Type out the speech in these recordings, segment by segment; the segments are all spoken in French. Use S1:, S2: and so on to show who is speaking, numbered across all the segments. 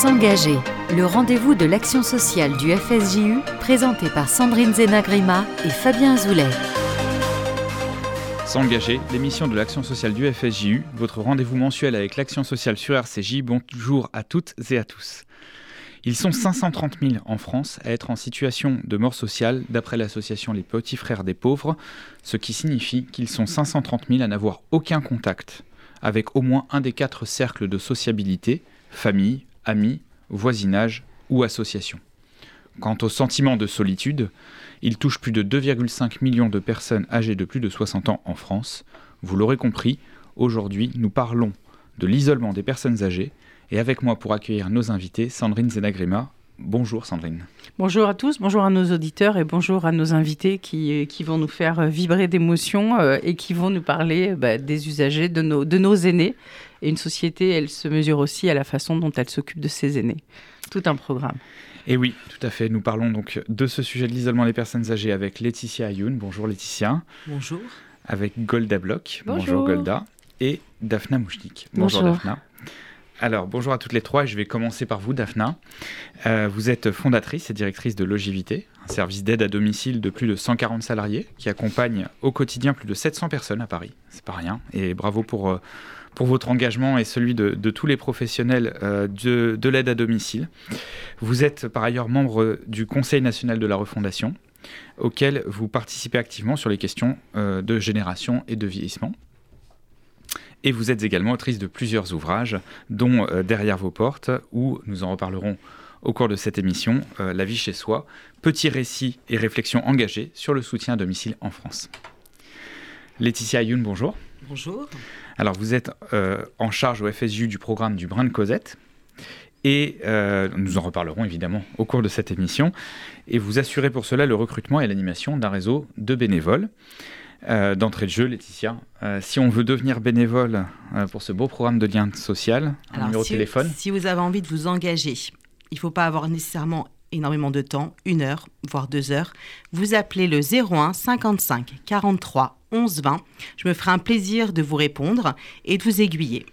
S1: S'engager, le rendez-vous de l'action sociale du FSJU, présenté par Sandrine Zenagrima et Fabien Azoulay.
S2: S'engager, l'émission de l'action sociale du FSJU, votre rendez-vous mensuel avec l'action sociale sur RCJ. Bonjour à toutes et à tous. Ils sont 530 000 en France à être en situation de mort sociale d'après l'association Les Petits Frères des Pauvres, ce qui signifie qu'ils sont 530 000 à n'avoir aucun contact avec au moins un des quatre cercles de sociabilité, famille, amis, voisinage ou association. Quant au sentiment de solitude, il touche plus de 2,5 millions de personnes âgées de plus de 60 ans en France. Vous l'aurez compris, aujourd'hui nous parlons de l'isolement des personnes âgées et avec moi pour accueillir nos invités, Sandrine Zenagrima. Bonjour Sandrine.
S3: Bonjour à tous, bonjour à nos auditeurs et bonjour à nos invités qui, qui vont nous faire vibrer d'émotions euh, et qui vont nous parler bah, des usagers, de nos, de nos aînés. Et une société, elle se mesure aussi à la façon dont elle s'occupe de ses aînés. Tout un programme.
S2: Et oui, tout à fait. Nous parlons donc de ce sujet de l'isolement des personnes âgées avec Laetitia Ayoun. Bonjour Laetitia.
S4: Bonjour.
S2: Avec Golda Bloch.
S3: Bonjour,
S2: Golda. Et Daphna Mouchnik. Bonjour, Daphna. Alors, bonjour à toutes les trois. Je vais commencer par vous, Daphna. Euh, vous êtes fondatrice et directrice de Logivité, un service d'aide à domicile de plus de 140 salariés qui accompagne au quotidien plus de 700 personnes à Paris. C'est pas rien. Et bravo pour, euh, pour votre engagement et celui de, tous les professionnels euh, de, de l'aide à domicile. Vous êtes par ailleurs membre du Conseil national de la refondation, auquel vous participez activement sur les questions de génération et de vieillissement. Et vous êtes également autrice de plusieurs ouvrages, dont euh, Derrière vos portes, où nous en reparlerons au cours de cette émission, euh, La vie chez soi, petits récits et réflexions engagées sur le soutien à domicile en France. Laetitia Ayoun, bonjour.
S4: Bonjour.
S2: Alors vous êtes euh, en charge au FSU du programme du Brin de Cosette. Et nous en reparlerons évidemment au cours de cette émission. Et vous assurez pour cela le recrutement et l'animation d'un réseau de bénévoles. Euh, d'entrée de jeu, Laetitia. Euh, si on veut devenir bénévole euh, pour ce beau programme de lien social, un numéro
S4: de
S2: téléphone.
S4: Si vous avez envie de vous engager, il ne faut pas avoir nécessairement énormément de temps, une heure, voire deux heures. Vous appelez le 01 55 43 11 20. Je me ferai un plaisir de vous répondre et de vous aiguiller.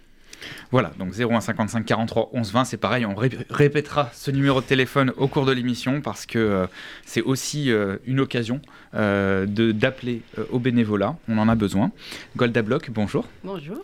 S2: Voilà, donc 01 55 43 11 20, c'est pareil, on répétera ce numéro de téléphone au cours de l'émission parce que euh, c'est aussi euh, une occasion euh, d'appeler au bénévolat, on en a besoin. Golda Bloch, bonjour.
S3: Bonjour.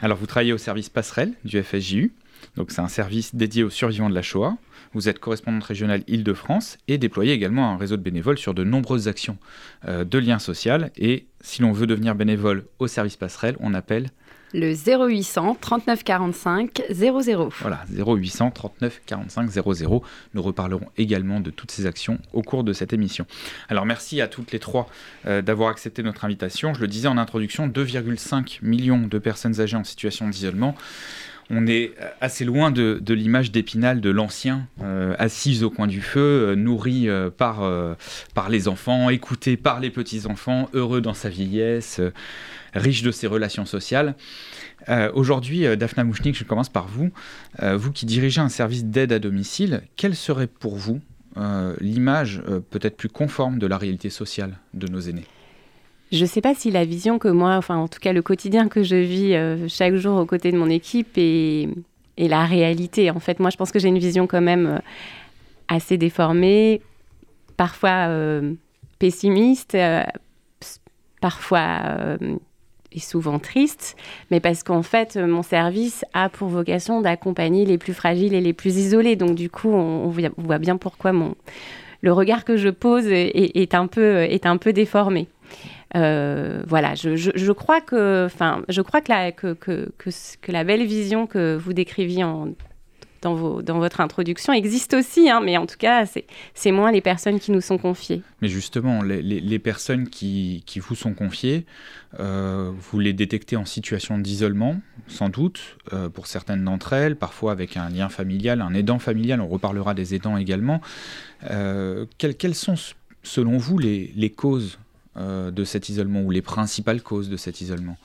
S2: Alors vous travaillez au service passerelle du FSJU, donc c'est un service dédié aux survivants de la Shoah. Vous êtes correspondante régionale Île-de-France et déployez également un réseau de bénévoles sur de nombreuses actions de lien social. Et si l'on veut devenir bénévole au service passerelle, on appelle
S5: le 0800 39 45 00.
S2: Voilà, 0800 39 45 00. Nous reparlerons également de toutes ces actions au cours de cette émission. Alors merci à toutes les trois euh, d'avoir accepté notre invitation. Je le disais en introduction, 2,5 millions de personnes âgées en situation d'isolement on est assez loin de, l'image d'Épinal de l'ancien, euh, assise au coin du feu, euh, nourri par, par les enfants, écouté par les petits-enfants, heureux dans sa vieillesse, riche de ses relations sociales. Euh, aujourd'hui, euh, Daphna Mouchnik, je commence par vous. Euh, vous qui dirigez un service d'aide à domicile, quelle serait pour vous l'image peut-être plus conforme de la réalité sociale de nos aînés?
S5: Je ne sais pas si la vision que moi, enfin en tout cas le quotidien que je vis chaque jour aux côtés de mon équipe est, est, la réalité. En fait, moi je pense que j'ai une vision quand même assez déformée, parfois pessimiste, parfois est souvent triste, mais parce qu'en fait, mon service a pour vocation d'accompagner les plus fragiles et les plus isolés. Donc du coup, on, voit bien pourquoi le regard que je pose est, un, peu, est un peu déformé. Euh, voilà, je, crois que, enfin, je crois que la, belle vision que vous décriviez dans, votre introduction existe aussi, hein, mais en tout cas, c'est moins les personnes qui nous sont confiées.
S2: Mais justement, les, personnes qui, vous sont confiées, euh, vous les détectez en situation d'isolement, sans doute, euh, pour certaines d'entre elles, parfois avec un lien familial, un aidant familial, on reparlera des aidants également. Quelles, sont, selon vous, les causes de cet isolement ou les principales causes de cet isolement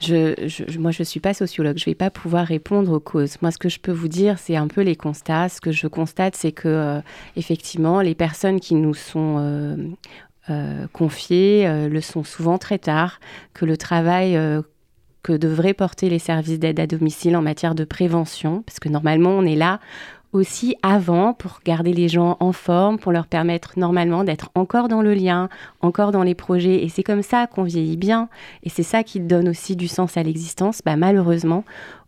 S5: je, moi, je ne suis pas sociologue, je ne vais pas pouvoir répondre aux causes. Moi, ce que je peux vous dire, c'est un peu les constats. Ce que je constate, c'est que, euh, effectivement, les personnes qui nous sont euh, euh, confiées le sont souvent très tard, que le travail que devraient porter les services d'aide à domicile en matière de prévention, parce que normalement on est là aussi avant pour garder les gens en forme, pour leur permettre normalement d'être encore dans le lien, encore dans les projets. Et c'est comme ça qu'on vieillit bien. Et c'est ça qui donne aussi du sens à l'existence. Bah, malheureusement,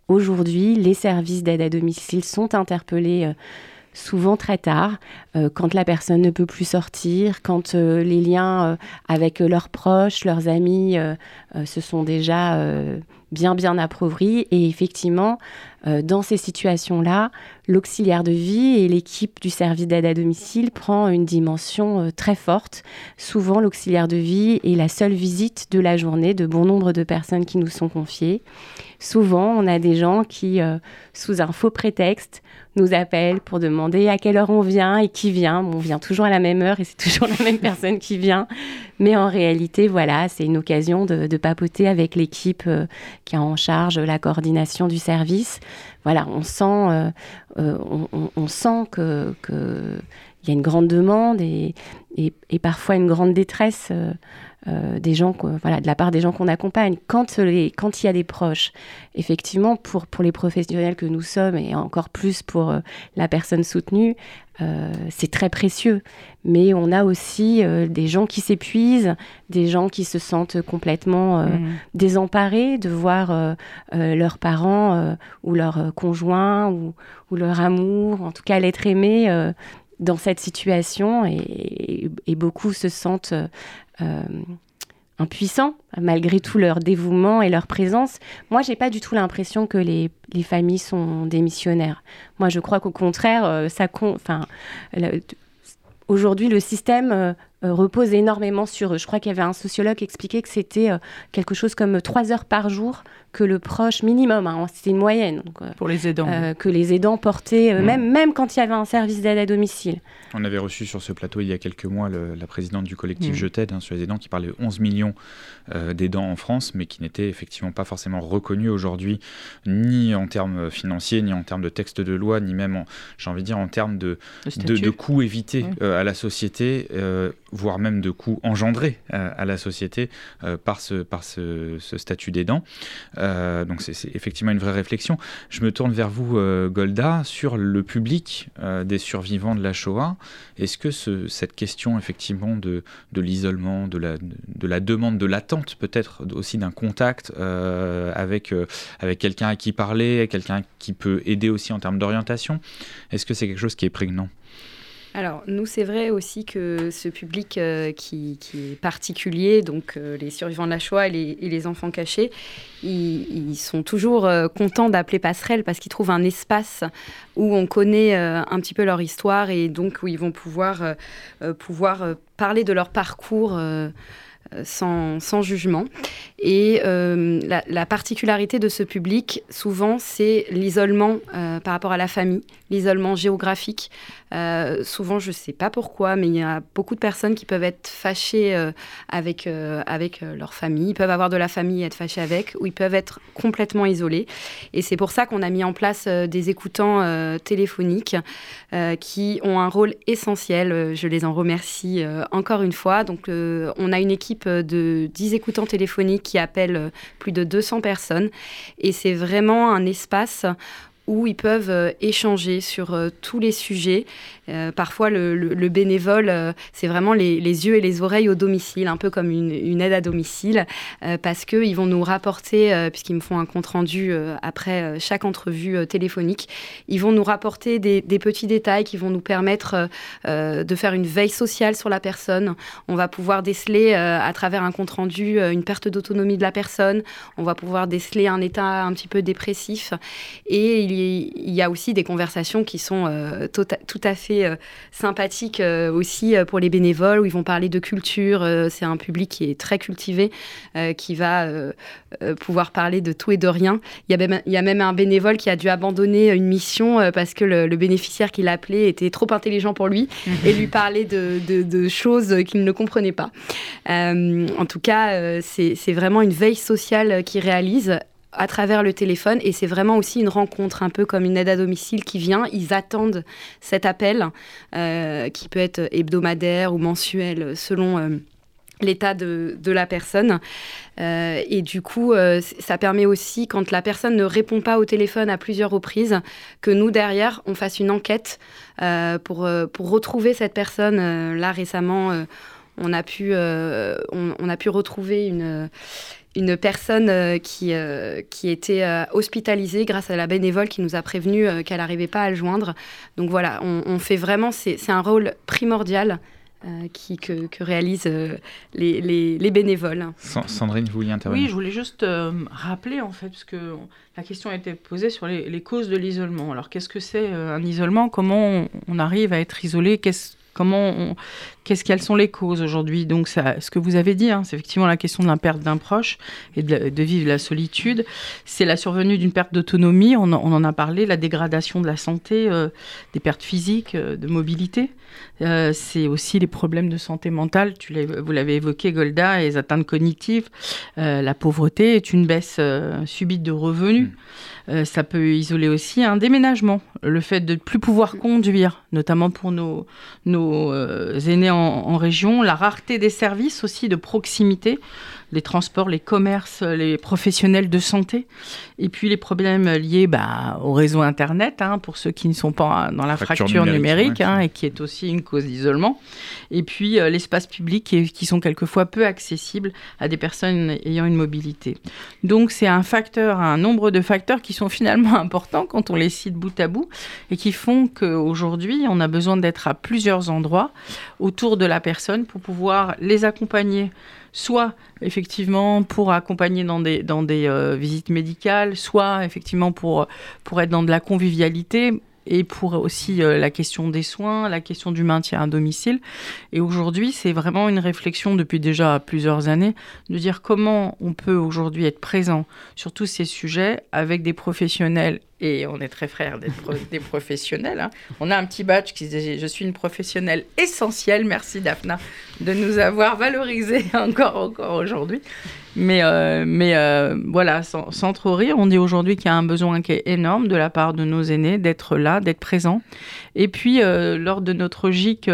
S5: aujourd'hui, les services d'aide à domicile sont interpellés. Euh, souvent très tard, euh, quand la personne ne peut plus sortir, quand euh, les liens avec leurs proches, leurs amis se sont déjà bien bien appauvris. Et effectivement, euh, dans ces situations-là, l'auxiliaire de vie et l'équipe du service d'aide à domicile prend une dimension euh, très forte. Souvent, l'auxiliaire de vie est la seule visite de la journée de bon nombre de personnes qui nous sont confiées. Souvent, on a des gens qui, euh, sous un faux prétexte, nous appellent pour demander à quelle heure on vient et qui vient. on vient toujours à la même heure et c'est toujours la même personne qui vient. Mais en réalité, voilà, c'est une occasion de, papoter avec l'équipe qui a en charge la coordination du service voilà, on sent, euh, euh, on, sent que, y a une grande demande et, et, parfois une grande détresse euh, des gens, voilà, de la part des gens qu'on accompagne. Quand les, quand il y a des proches, effectivement, pour pour les professionnels que nous sommes et encore plus pour la personne soutenue, euh, c'est très précieux. Mais on a aussi euh, des gens qui s'épuisent, des gens qui se sentent complètement euh, mm. désemparés de voir leurs parents ou leurs conjoints ou, leur amour, en tout cas l'être aimé dans cette situation. Et, beaucoup se sentent impuissants malgré tout leur dévouement et leur présence. Moi, j'ai pas du tout l'impression que les, les, familles sont démissionnaires. Moi, je crois qu'au contraire, euh, ça aujourd'hui, le système euh, euh, repose énormément sur eux. Je crois qu'il y avait un sociologue qui expliquait que c'était quelque chose comme trois heures par jour que le proche minimum, hein, c'était une moyenne.
S3: Euh, Pour les aidants.
S5: Euh, que les aidants portaient, euh, mmh. même, même quand il y avait un service d'aide à domicile.
S2: On avait reçu sur ce plateau il y a quelques mois la présidente du collectif mmh. Je t'aide hein, sur les aidants qui parlait de 11 millions d'aidants en France, mais qui n'étaient effectivement pas forcément reconnus aujourd'hui, ni en termes financiers, ni en termes de texte de loi, ni même, j'ai envie de dire, en termes de, de, coûts évités à la société, voire même de coûts engendrés à la société par ce, par ce, statut d'aidant. Euh, donc c'est effectivement une vraie réflexion. Je me tourne vers vous, euh, Golda, sur le public euh, des survivants de la Shoah. Est-ce que cette question effectivement de, l'isolement, de la, de la demande, de l'attente peut-être aussi d'un contact avec, avec quelqu'un à qui parler, quelqu'un qui peut aider aussi en termes d'orientation, est-ce que c'est quelque chose qui est prégnant?
S6: Alors, nous, c'est vrai aussi que ce public euh, qui, est particulier, donc euh, les survivants de la Shoah et les, enfants cachés, ils, sont toujours euh, contents d'appeler Passerelle parce qu'ils trouvent un espace où on connaît un petit peu leur histoire et donc où ils vont pouvoir, pouvoir parler de leur parcours. Sans, sans, jugement. Et la, la, particularité de ce public, souvent, c'est l'isolement par rapport à la famille, l'isolement géographique. Euh, souvent, je ne sais pas pourquoi, mais il y a beaucoup de personnes qui peuvent être fâchées euh, avec, euh, avec leur famille. Ils peuvent avoir de la famille et être fâchés avec, ou ils peuvent être complètement isolés. Et c'est pour ça qu'on a mis en place des écoutants téléphoniques qui ont un rôle essentiel. Je les en remercie encore une fois. Donc, on a une équipe de 10 écoutants téléphoniques qui appellent plus de 200 personnes. Et c'est vraiment un espace où ils peuvent euh, échanger sur euh, tous les sujets. Euh, parfois, le, bénévole, c'est vraiment les, yeux et les oreilles au domicile, un peu comme une, aide à domicile, parce qu'ils vont nous rapporter, puisqu'ils me font un compte-rendu après chaque entrevue téléphonique, ils vont nous rapporter des, petits détails qui vont nous permettre de faire une veille sociale sur la personne. On va pouvoir déceler à travers un compte-rendu une perte d'autonomie de la personne. On va pouvoir déceler un état un petit peu dépressif. Et il il y a aussi des conversations qui sont euh, tout à fait euh, sympathiques euh, aussi pour les bénévoles, où ils vont parler de culture. c'est un public qui est très cultivé, qui va pouvoir parler de tout et de rien. Il y, a même, il y, a même, un bénévole qui a dû abandonner une mission parce que le, bénéficiaire qui l'appelait était trop intelligent pour lui et lui parlait de, de choses qu'il ne comprenait pas. en tout cas, c'est vraiment une veille sociale qui réalise à travers le téléphone et c'est vraiment aussi une rencontre, un peu comme une aide à domicile qui vient. Ils attendent cet appel euh, qui peut être hebdomadaire ou mensuel selon. Euh, l'état de, la personne. Euh, et du coup, ça permet aussi, quand la personne ne répond pas au téléphone à plusieurs reprises, que nous, derrière, on fasse une enquête pour, pour retrouver cette personne. là, récemment, on, a pu, on, a pu retrouver une une personne qui, qui était hospitalisée grâce à la bénévole qui nous a prévenu qu'elle n'arrivait pas à le joindre. Donc voilà, on, on fait vraiment, c'est un rôle primordial euh, qui, que, réalisent euh, les, les, bénévoles.
S2: Sandrine, vous vouliez intervenir
S3: Oui, je voulais juste euh, rappeler, en fait, parce que la question a été posée sur les, causes de l'isolement. Alors, qu'est-ce que c'est un isolement? Comment on, arrive à être isolé? Qu'est-ce qu'est-ce quelles sont les causes aujourd'hui Donc ce que vous avez dit, hein, c'est effectivement la question de la perte d'un proche et de, vivre la solitude. C'est la survenue d'une perte d'autonomie. On, en a parlé, la dégradation de la santé, des pertes physiques, de mobilité. Euh, c'est aussi les problèmes de santé mentale. Vous l'avez évoqué, Golda, les atteintes cognitives. Euh, la pauvreté est une baisse euh, subite de revenus. Mm. ça peut isoler aussi un déménagement, le fait de ne plus pouvoir conduire, notamment pour nos, nos aînés en région, la rareté des services aussi de proximité les transports, les commerces, les professionnels de santé, et puis les problèmes liés bah, au réseau Internet, hein, pour ceux qui ne sont pas dans la fracture, numérique, hein, et qui est aussi une cause d'isolement, et puis euh, l'espace public qui, qui, sont quelquefois peu accessibles à des personnes ayant une mobilité. Donc c'est un facteur, un nombre de facteurs qui sont finalement importants quand on les cite bout à bout, et qui font qu'aujourd'hui, on a besoin d'être à plusieurs endroits autour de la personne pour pouvoir les accompagner soit effectivement pour accompagner dans des, dans des euh, visites médicales, soit effectivement pour, pour être dans de la convivialité et pour aussi euh, la question des soins, la question du maintien à domicile. Et aujourd'hui, c'est vraiment une réflexion depuis déjà plusieurs années de dire comment on peut aujourd'hui être présent sur tous ces sujets avec des professionnels et on est très frères d'être des professionnels. Hein. On a un petit badge qui dit Je suis une professionnelle essentielle. Merci Daphna de nous avoir valorisé encore, encore aujourd'hui. Mais, euh, euh, voilà, sans, trop rire, on dit aujourd'hui qu'il y a un besoin qui est énorme de la part de nos aînés d'être là, d'être présents. Et puis, euh, lors de notre GIC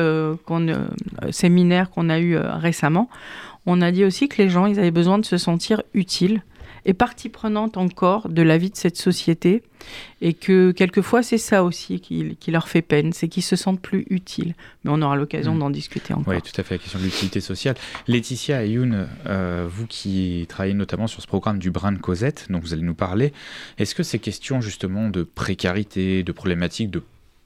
S3: séminaire qu'on a eu récemment, on a dit aussi que les gens, ils avaient besoin de se sentir utiles est partie prenante encore de la vie de cette société et que quelquefois c'est ça aussi qui, leur fait peine, c'est qu'ils se sentent plus utiles. Mais on aura l'occasion mmh. d'en discuter encore.
S2: Oui, tout à fait, la question de l'utilité sociale. Laetitia Ayoun, euh, vous qui travaillez notamment sur ce programme du brin de Cosette, dont vous allez nous parler, est-ce que ces questions justement de précarité, de problématiques de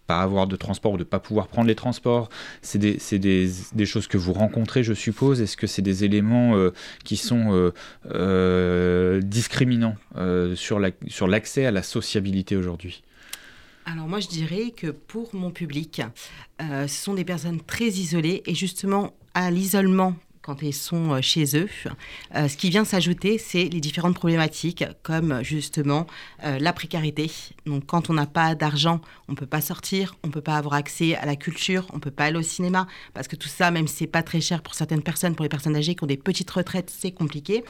S2: pas avoir de transport ou de pas pouvoir prendre les transports, c'est des, des, des, choses que vous rencontrez, je suppose. Est-ce que c'est des éléments euh, qui sont euh, euh, discriminants sur l'accès sur à la sociabilité aujourd'hui?
S4: Alors moi je dirais que pour mon public, ce sont des personnes très isolées et justement à l'isolement quand ils sont euh, chez eux. Euh, ce qui vient s'ajouter, c'est les différentes problématiques, comme justement euh, la précarité. Donc, quand on n'a pas d'argent, on ne peut pas sortir, on ne peut pas avoir accès à la culture, on ne peut pas aller au cinéma, parce que tout ça, même si c'est pas très cher pour certaines personnes, pour les personnes âgées qui ont des petites retraites, c'est compliqué.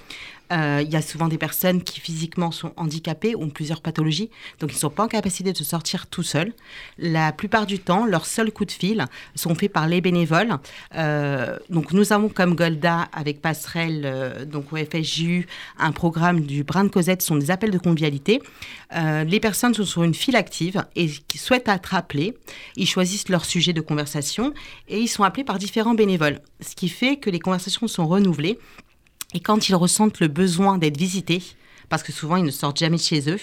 S4: Euh, il y a souvent des personnes qui physiquement sont handicapées ont plusieurs pathologies, donc ils ne sont pas en capacité de sortir tout seuls. La plupart du temps, leurs seuls coups de fil sont faits par les bénévoles. Euh, donc nous avons comme Golda avec Passerelle, euh, donc au FSJU, un programme du Brin de Cosette, sont des appels de convivialité. les personnes sont sur une file active et qui souhaitent être appelées. Ils choisissent leur sujet de conversation et ils sont appelés par différents bénévoles, ce qui fait que les conversations sont renouvelées et quand ils ressentent le besoin d'être visités, parce que souvent ils ne sortent jamais de chez eux,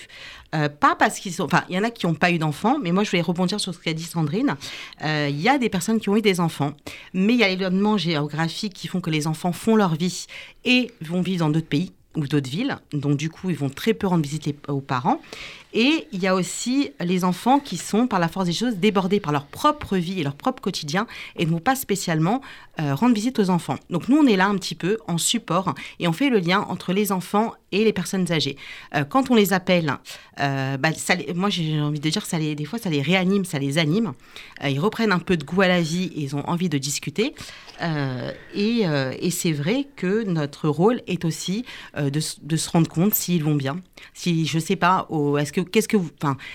S4: euh, pas parce qu'ils sont, enfin il y en a qui n'ont pas eu d'enfants, mais moi je voulais rebondir sur ce qu'a dit Sandrine. Euh, il y a des personnes qui ont eu des enfants, mais il y a l'événements géographiques qui font que les enfants font leur vie et vont vivre dans d'autres pays ou d'autres villes. Donc du coup, ils vont très peu rendre visite aux parents. Et il y a aussi les enfants qui sont, par la force des choses, débordés par leur propre vie et leur propre quotidien et ne vont pas spécialement euh, rendre visite aux enfants. Donc nous, on est là un petit peu en support et on fait le lien entre les enfants et les personnes âgées. Euh, quand on les appelle, euh, bah, moi j'ai envie de dire, ça des fois ça les réanime, ça les anime. ils reprennent un peu de goût à la vie et ils ont envie de discuter. et, et c'est vrai que notre rôle est aussi de, de, se rendre compte s'ils vont bien. Si, je sais pas, est-ce que qu'est-ce que vous,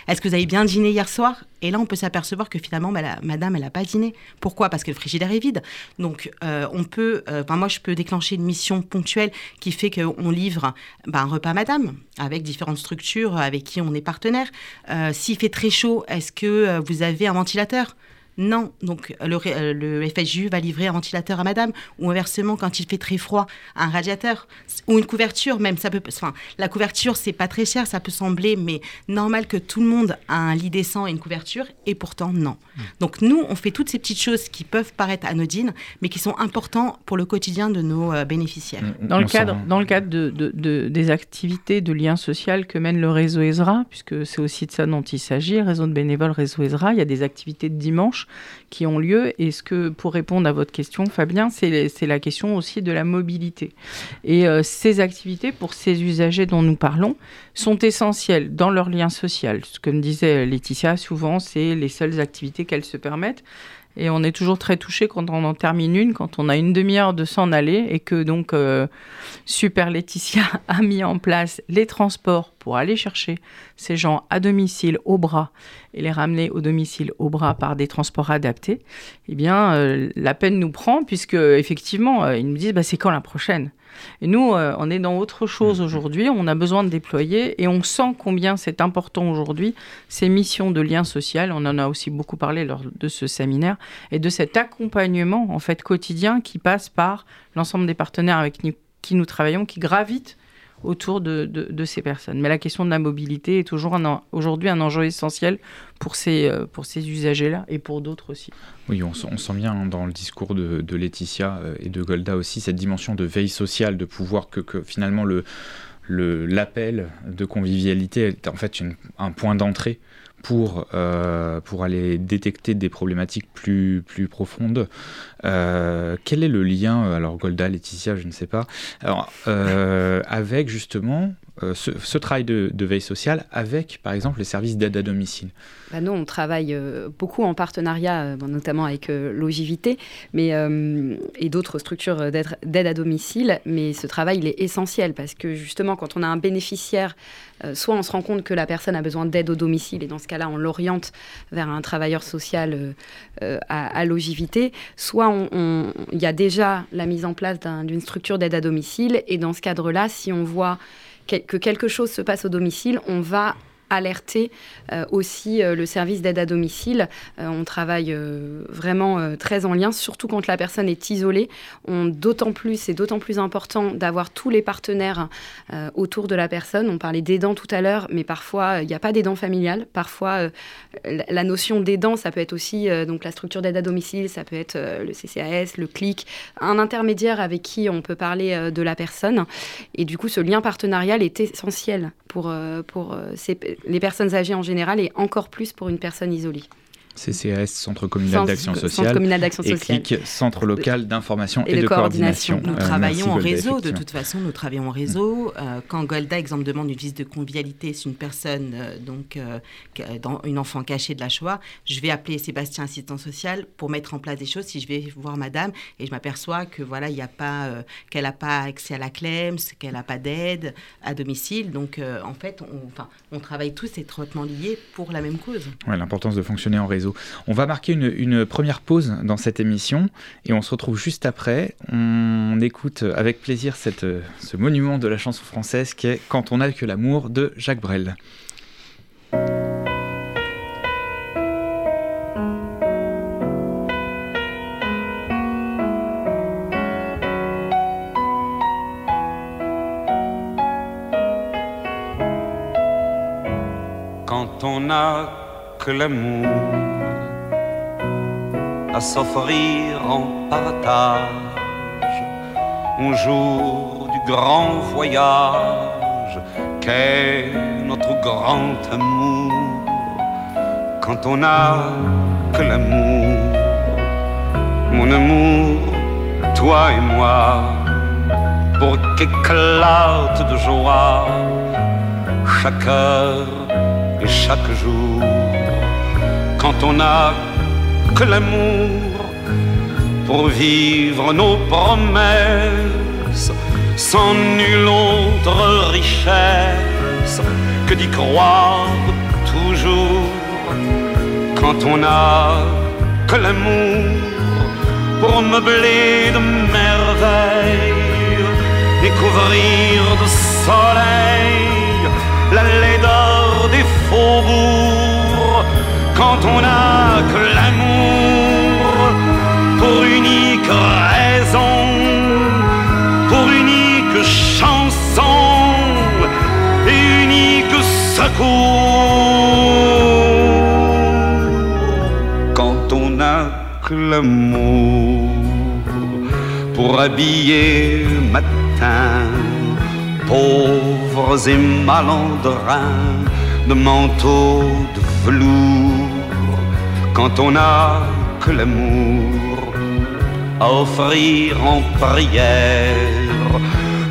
S4: est-ce que vous avez bien dîné hier soir? Et là, on peut s'apercevoir que finalement, bah, madame, elle n'a pas dîné. Pourquoi? Parce que le frigidaire est vide. Donc, euh, on peut, euh, moi, je peux déclencher une mission ponctuelle qui fait qu'on livre bah, un repas madame avec différentes structures avec qui on est partenaire. Euh, s'il fait très chaud, est-ce que vous avez un ventilateur? Non, donc le, euh, le, FSJU va livrer un ventilateur à madame, ou inversement, quand il fait très froid, un radiateur, ou une couverture même. Ça peut, enfin, la couverture, c'est pas très cher, ça peut sembler, mais normal que tout le monde a un lit décent et une couverture, et pourtant, non. Mmh. Donc nous, on fait toutes ces petites choses qui peuvent paraître anodines, mais qui sont importantes pour le quotidien de nos euh, bénéficiaires.
S3: Mmh. Dans le cadre, dans le cadre de, des activités de lien social que mène le réseau ESRA, puisque c'est aussi de ça dont il s'agit, réseau de bénévoles, réseau ESRA, il y a des activités de dimanche qui ont lieu. Et ce que, pour répondre à votre question, Fabien, c'est la question aussi de la mobilité. Et euh, ces activités, pour ces usagers dont nous parlons, sont essentielles dans leur lien social. Ce que me disait Laetitia, souvent, c'est les seules activités qu'elles se permettent. Et on est toujours très touché quand on en termine une, quand on a une demi-heure de s'en aller et que donc euh, Super Laetitia a mis en place les transports pour aller chercher ces gens à domicile au bras et les ramener au domicile au bras par des transports adaptés. Eh bien, euh, la peine nous prend puisque effectivement, euh, ils nous disent bah, c'est quand la prochaine? Et nous, euh, on est dans autre chose mmh. aujourd'hui. On a besoin de déployer et on sent combien c'est important aujourd'hui ces missions de lien social. On en a aussi beaucoup parlé lors de ce séminaire et de cet accompagnement en fait quotidien qui passe par l'ensemble des partenaires avec qui nous travaillons, qui gravitent autour de, de, ces personnes. Mais la question de la mobilité est toujours aujourd'hui un enjeu essentiel pour ces, euh, pour ces usagers-là et pour d'autres aussi.
S2: Oui, on, sent bien dans le discours de, de, Laetitia euh, et de Golda aussi cette dimension de veille sociale, de pouvoir que, que finalement le l'appel de convivialité est en fait un point d'entrée pour, euh, pour aller détecter des problématiques plus, plus profondes. Euh, quel est le lien, alors Golda, Laetitia, je ne sais pas, alors, euh, avec justement ce, travail de, veille sociale avec, par exemple, les services d'aide à domicile?
S6: Bah Nous, on travaille beaucoup en partenariat, notamment avec Logivité mais, et d'autres structures d'aide à domicile, mais ce travail, il est essentiel parce que justement, quand on a un bénéficiaire euh, soit on se rend compte que la personne a besoin d'aide au domicile et dans ce cas-là, on l'oriente vers un travailleur social euh, euh, à, logivité, soit il y a déjà la mise en place d'une structure d'aide à domicile. Et dans ce cadre-là, si on voit que quelque chose se passe au domicile, on va alerter euh, aussi euh, le service d'aide à domicile. Euh, on travaille vraiment très en lien, surtout quand la personne est isolée. D'autant plus, c'est d'autant plus important d'avoir tous les partenaires autour de la personne. On parlait d'aidants tout à l'heure, mais parfois il n'y a pas d'aidant familial. Parfois, la notion d'aidant, ça peut être aussi donc la structure d'aide à domicile, ça peut être le CCAS, le CLIC, un intermédiaire avec qui on peut parler de la personne. Et du coup, ce lien partenarial est essentiel pour, pour ces, les personnes âgées en général et encore plus pour une personne isolée.
S2: CCAS, Centre communal d'action sociale, et CLIC, Centre local d'information et, de, coordination.
S4: Nous euh, travaillons en réseau, de toute façon, nous travaillons en réseau. Euh, quand Golda, exemple, demande une visite de convivialité, c'est une personne, euh, donc dans une enfant cachée de la Shoah, je vais appeler Sébastien, assistant social, pour mettre en place des choses. Si je vais voir madame et je m'aperçois que voilà, il n'y a pas, qu'elle n'a pas accès à la CLEMS, qu'elle n'a pas d'aide à domicile. Donc, en fait, on, on travaille tous étroitement liés pour la même cause.
S2: Ouais, l'importance de fonctionner en réseau. On va marquer une, première pause dans cette émission et on se retrouve juste après. On écoute avec plaisir ce monument de la chanson française qui est Quand on n'a que l'amour de Jacques Brel.
S7: Quand on n'a que l'amour à s'offrir en partage. Un jour du grand voyage qu'est notre grand amour quand on n'a que l'amour? Mon amour toi et moi pour qu'éclate de joie chaque heure et chaque jour. Quand on a que l'amour pour vivre nos promesses sans nulle autre richesse que d'y croire toujours quand on n'a que l'amour pour meubler de merveilles et couvrir de soleil la laideur des faubourgs quand on n'a que l'amour pour unique raison, pour unique chanson et unique secours. Quand on n'a que l'amour pour habiller matin pauvres et malandrins de manteaux de velours quand on n'a que l'amour à offrir en prière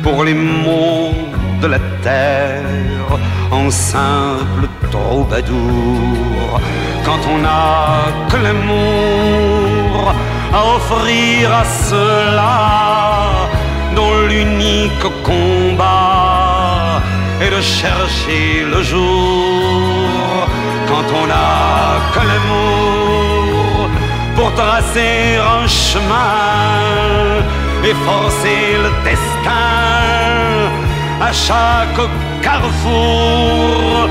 S7: pour les maux de la terre en simple troubadour. Quand on n'a que l'amour à offrir à ceux-là dont l'unique combat est de chercher le jour quand on n'a que l'amour pour tracer un chemin et forcer le destin à chaque carrefour.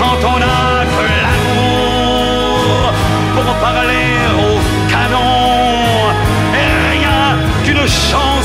S7: Quand on n'a que l'amour pour parler au canon et rien qu'une chanson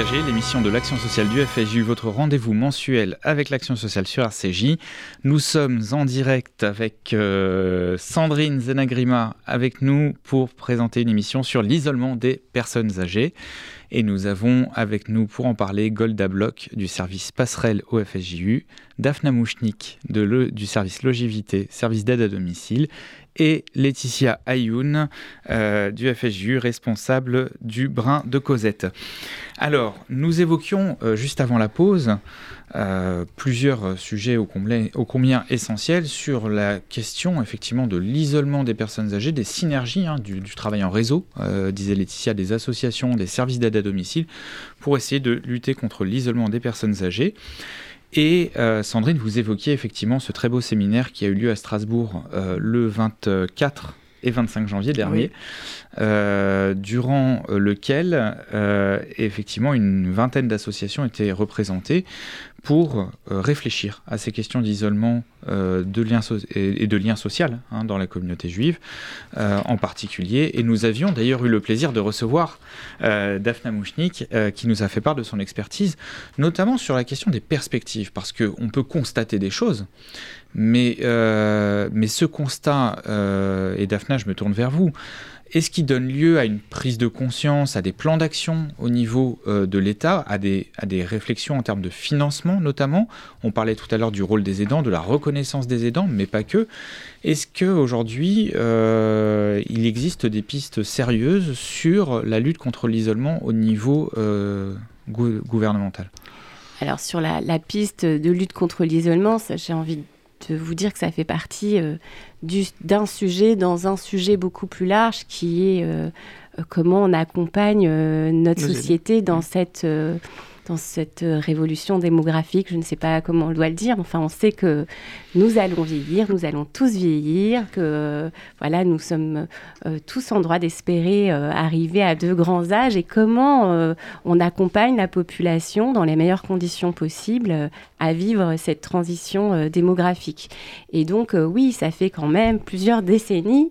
S2: L'émission de l'action sociale du FSJU, votre rendez-vous mensuel avec l'action sociale sur RCJ. Nous sommes en direct avec euh, Sandrine Zenagrima avec nous pour présenter une émission sur l'isolement des personnes âgées. Et nous avons avec nous pour en parler Golda Bloch du service passerelle au FSJU, Daphna Mouchnik du service logivité, service d'aide à domicile, et Laetitia Ayoun euh, du FSJU, responsable du brin de Cosette. Alors, nous évoquions euh, juste avant la pause euh, plusieurs sujets ô combien, essentiels sur la question effectivement de l'isolement des personnes âgées, des synergies hein, du, travail en réseau, disait Laetitia, des associations, des services d'aide à domicile, pour essayer de lutter contre l'isolement des personnes âgées. Et euh, Sandrine, vous évoquiez effectivement ce très beau séminaire qui a eu lieu à Strasbourg euh, le 24 et 25 janvier dernier, oui. euh, durant lequel euh, effectivement une vingtaine d'associations étaient représentées pour euh, réfléchir à ces questions d'isolement euh, de lien so et, de lien social hein, dans la communauté juive euh, en particulier. Et nous avions d'ailleurs eu le plaisir de recevoir Daphna Mouchnik qui nous a fait part de son expertise, notamment sur la question des perspectives, parce qu'on peut constater des choses, mais, mais ce constat, et Daphna, je me tourne vers vous, est-ce qui donne lieu à une prise de conscience, à des plans d'action au niveau euh, de l'État, à des, à des réflexions en termes de financement notamment? On parlait tout à l'heure du rôle des aidants, de la reconnaissance des aidants, mais pas que. Est-ce qu'aujourd'hui, euh, il existe des pistes sérieuses sur la lutte contre l'isolement au niveau euh, gou gouvernemental?
S5: Alors sur la, la, piste de lutte contre l'isolement, j'ai envie de de vous dire que ça fait partie euh, d'un sujet dans un sujet beaucoup plus large qui est euh, comment on accompagne euh, notre société dans cette dans cette révolution démographique, je ne sais pas comment on doit le dire, enfin on sait que nous allons vieillir, nous allons tous vieillir, que euh, voilà, nous sommes euh, tous en droit d'espérer euh, arriver à de grands âges et comment euh, on accompagne la population dans les meilleures conditions possibles à vivre cette transition démographique. Et donc oui, ça fait quand même plusieurs décennies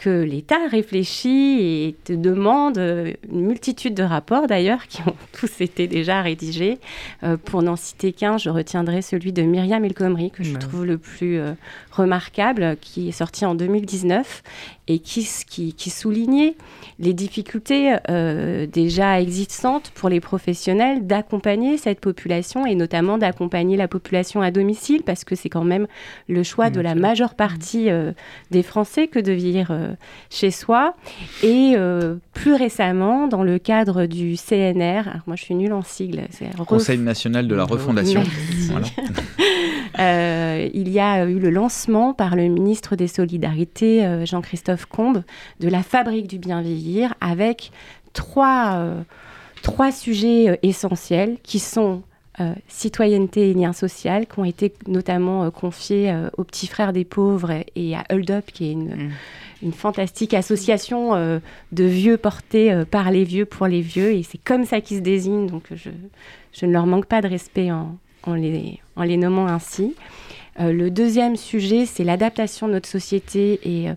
S5: que l'État réfléchit et te demande une multitude de rapports d'ailleurs qui ont tous été déjà rédigés. Euh, pour n'en citer qu'un, je retiendrai celui de Myriam El Khomri que je ouais. trouve le plus euh, remarquable, qui est sorti en 2019 et qui, qui, qui soulignait les difficultés euh, déjà existantes pour les professionnels d'accompagner cette population et notamment d'accompagner la population à domicile parce que c'est quand même le choix de la majeure partie euh, des Français que de vivre euh, chez soi. Et plus récemment, dans le cadre du CNR, alors moi je suis nulle en sigle,
S2: Conseil national de la refondation.
S5: il y a eu le lancement par le ministre des Solidarités, Jean-Christophe Combes, de la fabrique du bien vieillir avec trois, euh, trois sujets euh, essentiels qui sont euh, citoyenneté et lien social, qui ont été notamment confiés aux petits frères des pauvres et à Hold Up, qui est une, mm. une fantastique association de vieux portés par les vieux pour les vieux. Et c'est comme ça qu'ils se désignent, donc je, je, ne leur manque pas de respect en, en, les, en les nommant ainsi. le deuxième sujet, c'est l'adaptation de notre société et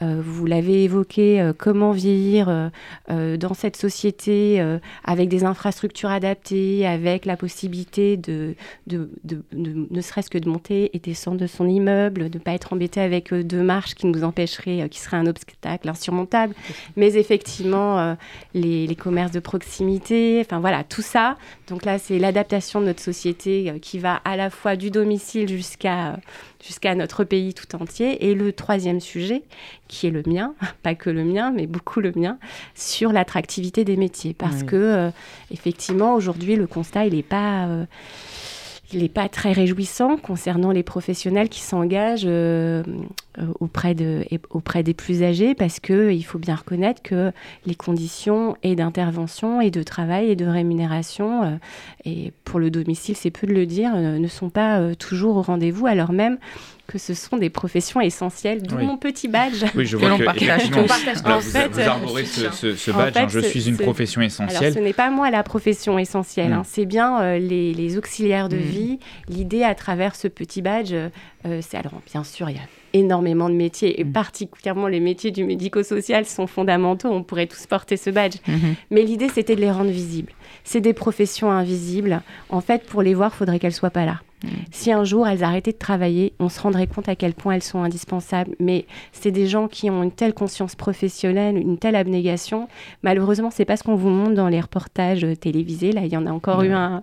S5: vous l'avez évoqué, euh, comment vieillir euh, dans cette société avec des infrastructures adaptées, avec la possibilité de, de, ne serait-ce que de monter et descendre de son immeuble, de ne pas être embêté avec deux marches qui nous empêcheraient, qui seraient un obstacle insurmontable. Mais effectivement, les, les, commerces de proximité, enfin voilà, tout ça. Donc là, c'est l'adaptation de notre société qui va à la fois du domicile jusqu'à jusqu'à notre pays tout entier. Et le troisième sujet, qui est le mien, pas que le mien, mais beaucoup le mien, sur l'attractivité des métiers. Parce que, euh, effectivement, aujourd'hui, le constat, il n'est pas... Euh, il n'est pas très réjouissant concernant les professionnels qui s'engagent euh, auprès, de, auprès des plus âgés parce qu'il faut bien reconnaître que les conditions et d'intervention et de travail et de rémunération, et pour le domicile, c'est peu de le dire, ne sont pas toujours au rendez-vous alors même que ce sont des professions essentielles, d'où mon petit badge
S2: oui, je vois que, partage. en fait, vous, arborez ce, badge, hein, je suis une profession essentielle. Alors,
S5: ce n'est pas moi la profession essentielle, hein. c'est bien euh, les, auxiliaires de mm. vie. L'idée à travers ce petit badge, euh, c'est alors bien sûr, il y a énormément de métiers, et mm. particulièrement les métiers du médico-social sont fondamentaux, on pourrait tous porter ce badge. Mm-hmm. Mais l'idée, c'était de les rendre visibles. C'est des professions invisibles. En fait, pour les voir, il faudrait qu'elles soient pas là. Mm. Si un jour elles arrêtaient de travailler, on se rendrait compte à quel point elles sont indispensables. Mais c'est des gens qui ont une telle conscience professionnelle, une telle abnégation. Malheureusement, c'est pas ce qu'on vous montre dans les reportages télévisés. Là, il y en a encore eu un,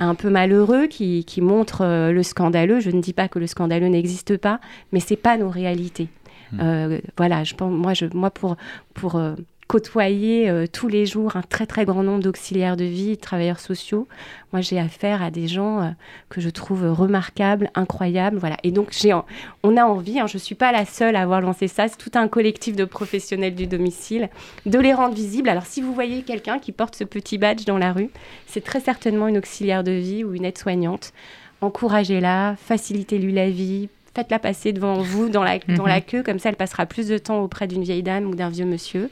S5: un peu malheureux qui, montre euh, le scandaleux. Je ne dis pas que le scandaleux n'existe pas, mais c'est pas nos réalités. Mm. Euh, voilà, je pense, moi, je, moi pour, pour euh, côtoyer euh, tous les jours un très très grand nombre d'auxiliaires de vie, de travailleurs sociaux. Moi, j'ai affaire à des gens euh, que je trouve remarquables, incroyables, voilà. Et donc, j'ai, on a envie. Hein, je suis pas la seule à avoir lancé ça. C'est tout un collectif de professionnels du domicile, de les rendre visibles. Alors, si vous voyez quelqu'un qui porte ce petit badge dans la rue, c'est très certainement une auxiliaire de vie ou une aide-soignante. Encouragez-la, facilitez-lui la vie, faites-la passer devant vous dans la, dans la mhm. queue, comme ça elle passera plus de temps auprès d'une vieille dame ou d'un vieux monsieur.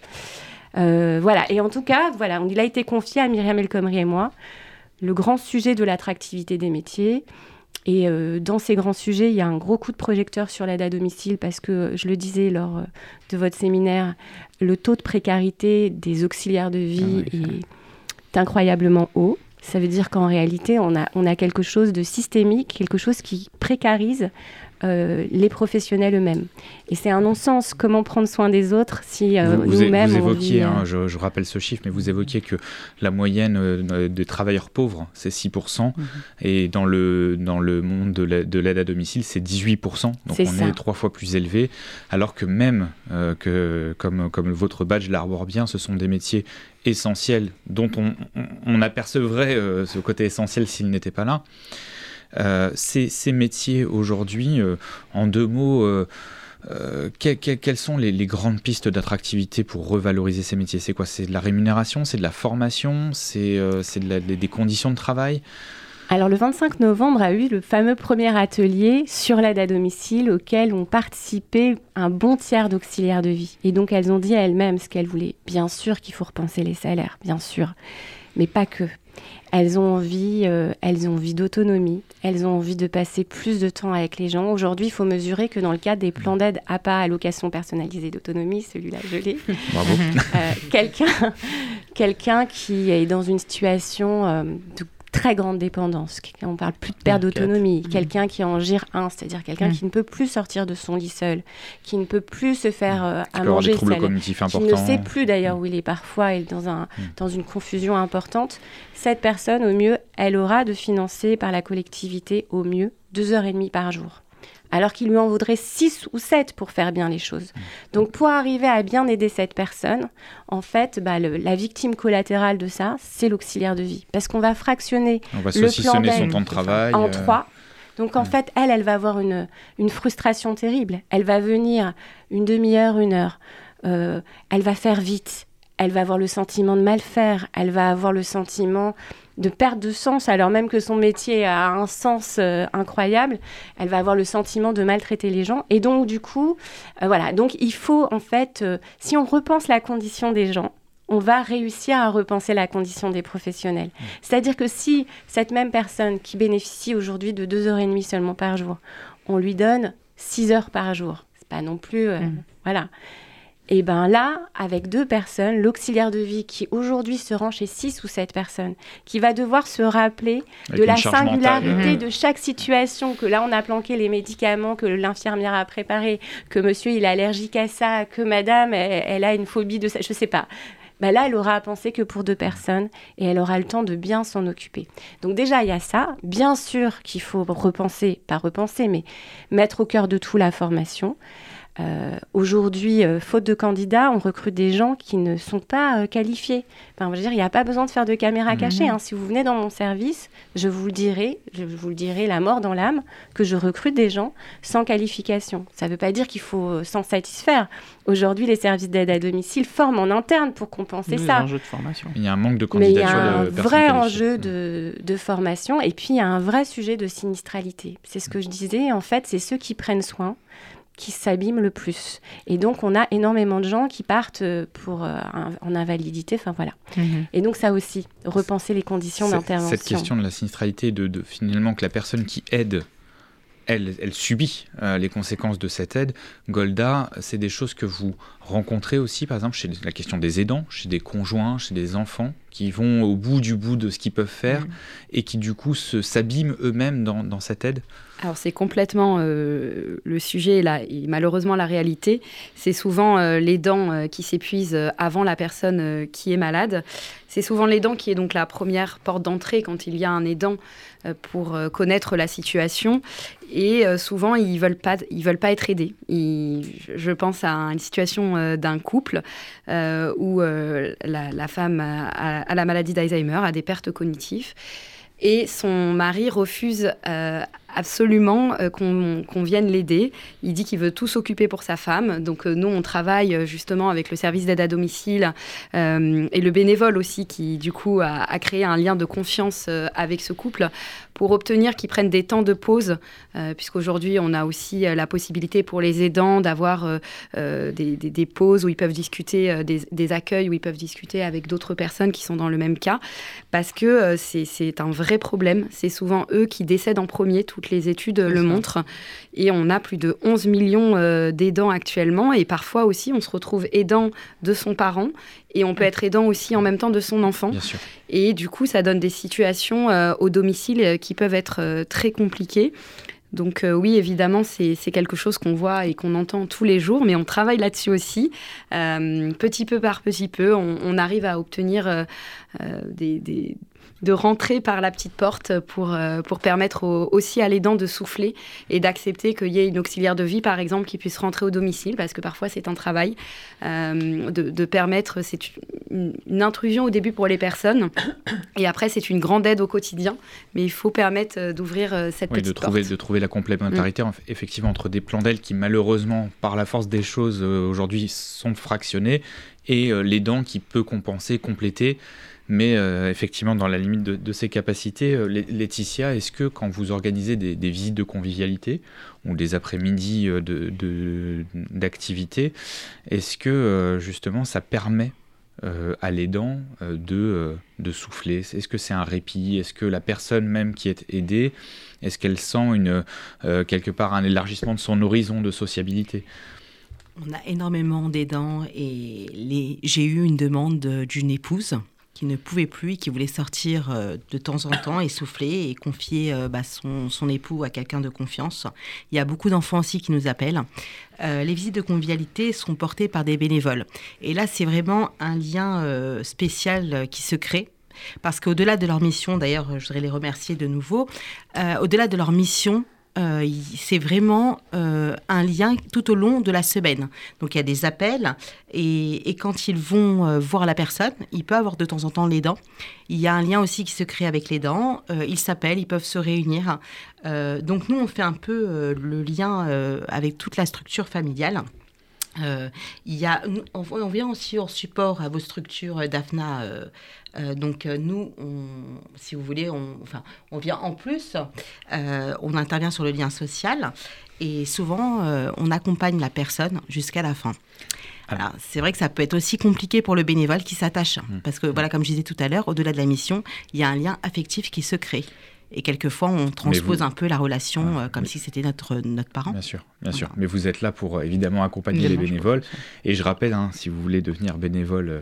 S5: Euh, voilà. Et en tout cas, voilà, il a été confié à Myriam El Khomri et moi le grand sujet de l'attractivité des métiers. Et euh, dans ces grands sujets, il y a un gros coup de projecteur sur l'aide à domicile parce que, je le disais lors euh, de votre séminaire, le taux de précarité des auxiliaires de vie ah est incroyablement haut. Ça veut dire qu'en réalité, on a, on a quelque chose de systémique, quelque chose qui précarise euh, les professionnels eux-mêmes. Et c'est un non-sens. Comment prendre soin des autres si euh, nous-mêmes.
S2: Vous évoquiez, hein, je, je, rappelle ce chiffre, mais vous évoquiez que la moyenne euh, des travailleurs pauvres, c'est 6%. Mhm. Et dans le, dans le monde de l'aide à domicile, c'est 18%. Donc on est trois fois plus élevé. Alors que même, que, comme, comme votre badge l'arbore bien, ce sont des métiers essentiels dont on, on apercevrait ce côté essentiel s'il n'était pas là. Euh, ces, métiers aujourd'hui, euh, en deux mots, euh, quelles sont les, grandes pistes d'attractivité pour revaloriser ces métiers? C'est quoi? C'est de la rémunération? C'est de la formation? C'est des conditions de travail?
S5: Alors le 25 novembre a eu le fameux premier atelier sur l'aide à domicile auquel ont participé un bon tiers d'auxiliaires de vie. Et donc elles ont dit à elles-mêmes ce qu'elles voulaient. Bien sûr qu'il faut repenser les salaires, bien sûr, mais pas que. Elles ont envie, euh, elles ont envie d'autonomie, elles ont envie de passer plus de temps avec les gens. Aujourd'hui, il faut mesurer que dans le cadre des plans d'aide APA, allocation personnalisée d'autonomie, celui-là je l'ai.
S2: Bravo.
S5: Euh, quelqu'un, quelqu'un qui est dans une situation euh, de très grande dépendance. On parle plus de perte d'autonomie. Mmh. Quelqu'un qui en gire un, c'est-à-dire quelqu'un mmh. qui ne peut plus sortir de son lit seul, qui ne peut plus se faire euh, à manger seul, qui ne sait plus d'ailleurs où il est parfois et dans, un, dans une confusion importante. Cette personne, au mieux, elle aura de financer par la collectivité, au mieux, deux heures et demie par jour alors qu'il lui en vaudrait 6 ou 7 pour faire bien les choses. Mmh. Donc pour arriver à bien aider cette personne, en fait, bah, la victime collatérale de ça, c'est l'auxiliaire de vie. Parce qu'on va fractionner
S2: On va le plan son temps de travail
S5: en euh, trois. Donc en fait, elle, elle va avoir une, une frustration terrible. Elle va venir une demi-heure, une heure. Euh, elle va faire vite. Elle va avoir le sentiment de mal faire. Elle va avoir le sentiment de perte de sens, alors même que son métier a un sens euh, incroyable, elle va avoir le sentiment de maltraiter les gens. Et donc, du coup, euh, voilà. Donc, il faut, en fait, euh, si on repense la condition des gens, on va réussir à repenser la condition des professionnels. Mmh. C'est-à-dire que si cette même personne qui bénéficie aujourd'hui de deux heures et demie seulement par jour, on lui donne six heures par jour, c'est pas non plus, mmh. voilà. Et bien là, avec deux personnes, l'auxiliaire de vie qui aujourd'hui se rend chez six ou sept personnes, qui va devoir se rappeler de la singularité de chaque situation, que là on a planqué les médicaments que l'infirmière a préparés, que monsieur il est allergique à ça, que madame elle, a une phobie de ça, je sais pas. Ben là, elle aura à penser que pour deux personnes et elle aura le temps de bien s'en occuper. Donc déjà, il y a ça. Bien sûr qu'il faut repenser, pas repenser, mais mettre au cœur de tout la formation. Euh, aujourd'hui, euh, faute de candidats, on recrute des gens qui ne sont pas euh, qualifiés. Enfin, je veux dire, il n'y a pas besoin de faire de caméra mhm. cachée. Hein. Si vous venez dans mon service, je vous le dirai, je vous le dirai la mort dans l'âme, que je recrute des gens sans qualification. Ça ne veut pas dire qu'il faut s'en satisfaire. Aujourd'hui, les services d'aide à domicile forment en interne pour compenser ça. Il y a
S2: un enjeu de formation. Il y a un manque de candidature.
S5: Mais il y a un vrai enjeu de, de formation et puis il y a un vrai sujet de sinistralité. C'est ce que je disais. En fait, c'est ceux qui prennent soin qui s'abîment le plus. Et donc, on a énormément de gens qui partent euh, pour, euh, en invalidité. Enfin, voilà. Mhm. Et donc, ça aussi, repenser les conditions d'intervention.
S2: Cette question de la sinistralité, de, de, finalement que la personne qui aide elle, elle, subit euh, les conséquences de cette aide. Golda, c'est des choses que vous rencontrez aussi, par exemple, chez la question des aidants, chez des conjoints, chez des enfants, qui vont au bout du bout de ce qu'ils peuvent faire mhm. et qui, du coup, s'abîment eux-mêmes dans, dans cette aide
S6: alors c'est complètement euh, le sujet là, et malheureusement la réalité. C'est souvent euh, les dents euh, qui s'épuisent avant la personne qui est malade. C'est souvent l'aidant qui est donc la première porte d'entrée quand il y a un aidant pour connaître la situation. Et souvent ils veulent pas, veulent pas être aidés. je pense à une situation d'un couple où la, femme a la maladie d'Alzheimer, a des pertes cognitives et son mari refuse euh, absolument euh, qu'on vienne l'aider. Il dit qu'il veut tout s'occuper pour sa femme. Donc euh, nous, on travaille justement avec le service d'aide à domicile et le bénévole aussi qui du coup a, créé un lien de confiance avec ce couple pour obtenir qu'ils prennent des temps de pause, euh, puisqu'aujourd'hui on a aussi euh, la possibilité pour les aidants d'avoir euh, des, pauses où ils peuvent discuter, des, accueils où ils peuvent discuter avec d'autres personnes qui sont dans le même cas, parce que c'est un vrai problème. C'est souvent eux qui décèdent en premier, toutes les études le montrent, et on a plus de 11 millions d'aidants actuellement, et parfois aussi on se retrouve aidant de son parent. Et on peut être aidant aussi en même temps de son enfant. Et du coup, ça donne des situations euh, au domicile euh, qui peuvent être euh, très compliquées. Donc oui, évidemment, c'est quelque chose qu'on voit et qu'on entend tous les jours, mais on travaille là-dessus aussi. petit peu par petit peu, on, arrive à obtenir des, de rentrer par la petite porte pour, euh, pour permettre aussi à l'aidant de souffler et d'accepter qu'il y ait une auxiliaire de vie, par exemple, qui puisse rentrer au domicile, parce que parfois c'est un travail, euh, de, permettre, c'est une, intrusion au début pour les personnes, et après c'est une grande aide au quotidien, mais il faut permettre euh, d'ouvrir cette petite
S2: de trouver, porte. De trouver la complémentarité, mm. effectivement, entre des plans d'aide qui, malheureusement, par la force des choses, aujourd'hui, sont fractionnés, et l'aidant qui peut compenser, compléter. Mais euh, effectivement, dans la limite de, ses capacités, euh, Laetitia, est-ce que quand vous organisez des, visites de convivialité ou des après-midi euh, d'activité, est-ce que justement ça permet à l'aidant de, de souffler? Est-ce que c'est un répit? Est-ce que la personne même qui est aidée, est-ce qu'elle sent une, quelque part un élargissement de son horizon de sociabilité?
S4: On a énormément d'aidants et j'ai eu une demande d'une épouse qui ne pouvait plus, qui voulait sortir de temps en temps, essoufflé et confier bah, son, son, époux à quelqu'un de confiance. Il y a beaucoup d'enfants aussi qui nous appellent. les visites de convivialité sont portées par des bénévoles. Et là, c'est vraiment un lien spécial qui se crée parce qu'au-delà de leur mission, d'ailleurs, je voudrais les remercier de nouveau, au-delà de leur mission, euh, c'est vraiment euh, un lien tout au long de la semaine. Donc il y a des appels et, quand ils vont euh, voir la personne, il peut avoir de temps en temps les dents. Il y a un lien aussi qui se crée avec les dents. ils s'appellent, ils peuvent se réunir. donc nous, on fait un peu le lien avec toute la structure familiale. Euh, il y a, on, vient aussi en support à vos structures euh, DAFNA. Euh, donc nous, si vous voulez, on, enfin, on vient en plus, on intervient sur le lien social et souvent on accompagne la personne jusqu'à la fin. Alors, c'est vrai que ça peut être aussi compliqué pour le bénévole qui s'attache, mmh. parce que voilà, comme je disais tout à l'heure, au-delà de la mission, il y a un lien affectif qui se crée. Et quelquefois, on transpose un peu la relation euh, comme si c'était notre, notre parent.
S2: Bien sûr, bien sûr. Mais vous êtes là pour euh, évidemment accompagner les bénévoles. Et je rappelle, hein, si vous voulez devenir bénévole euh,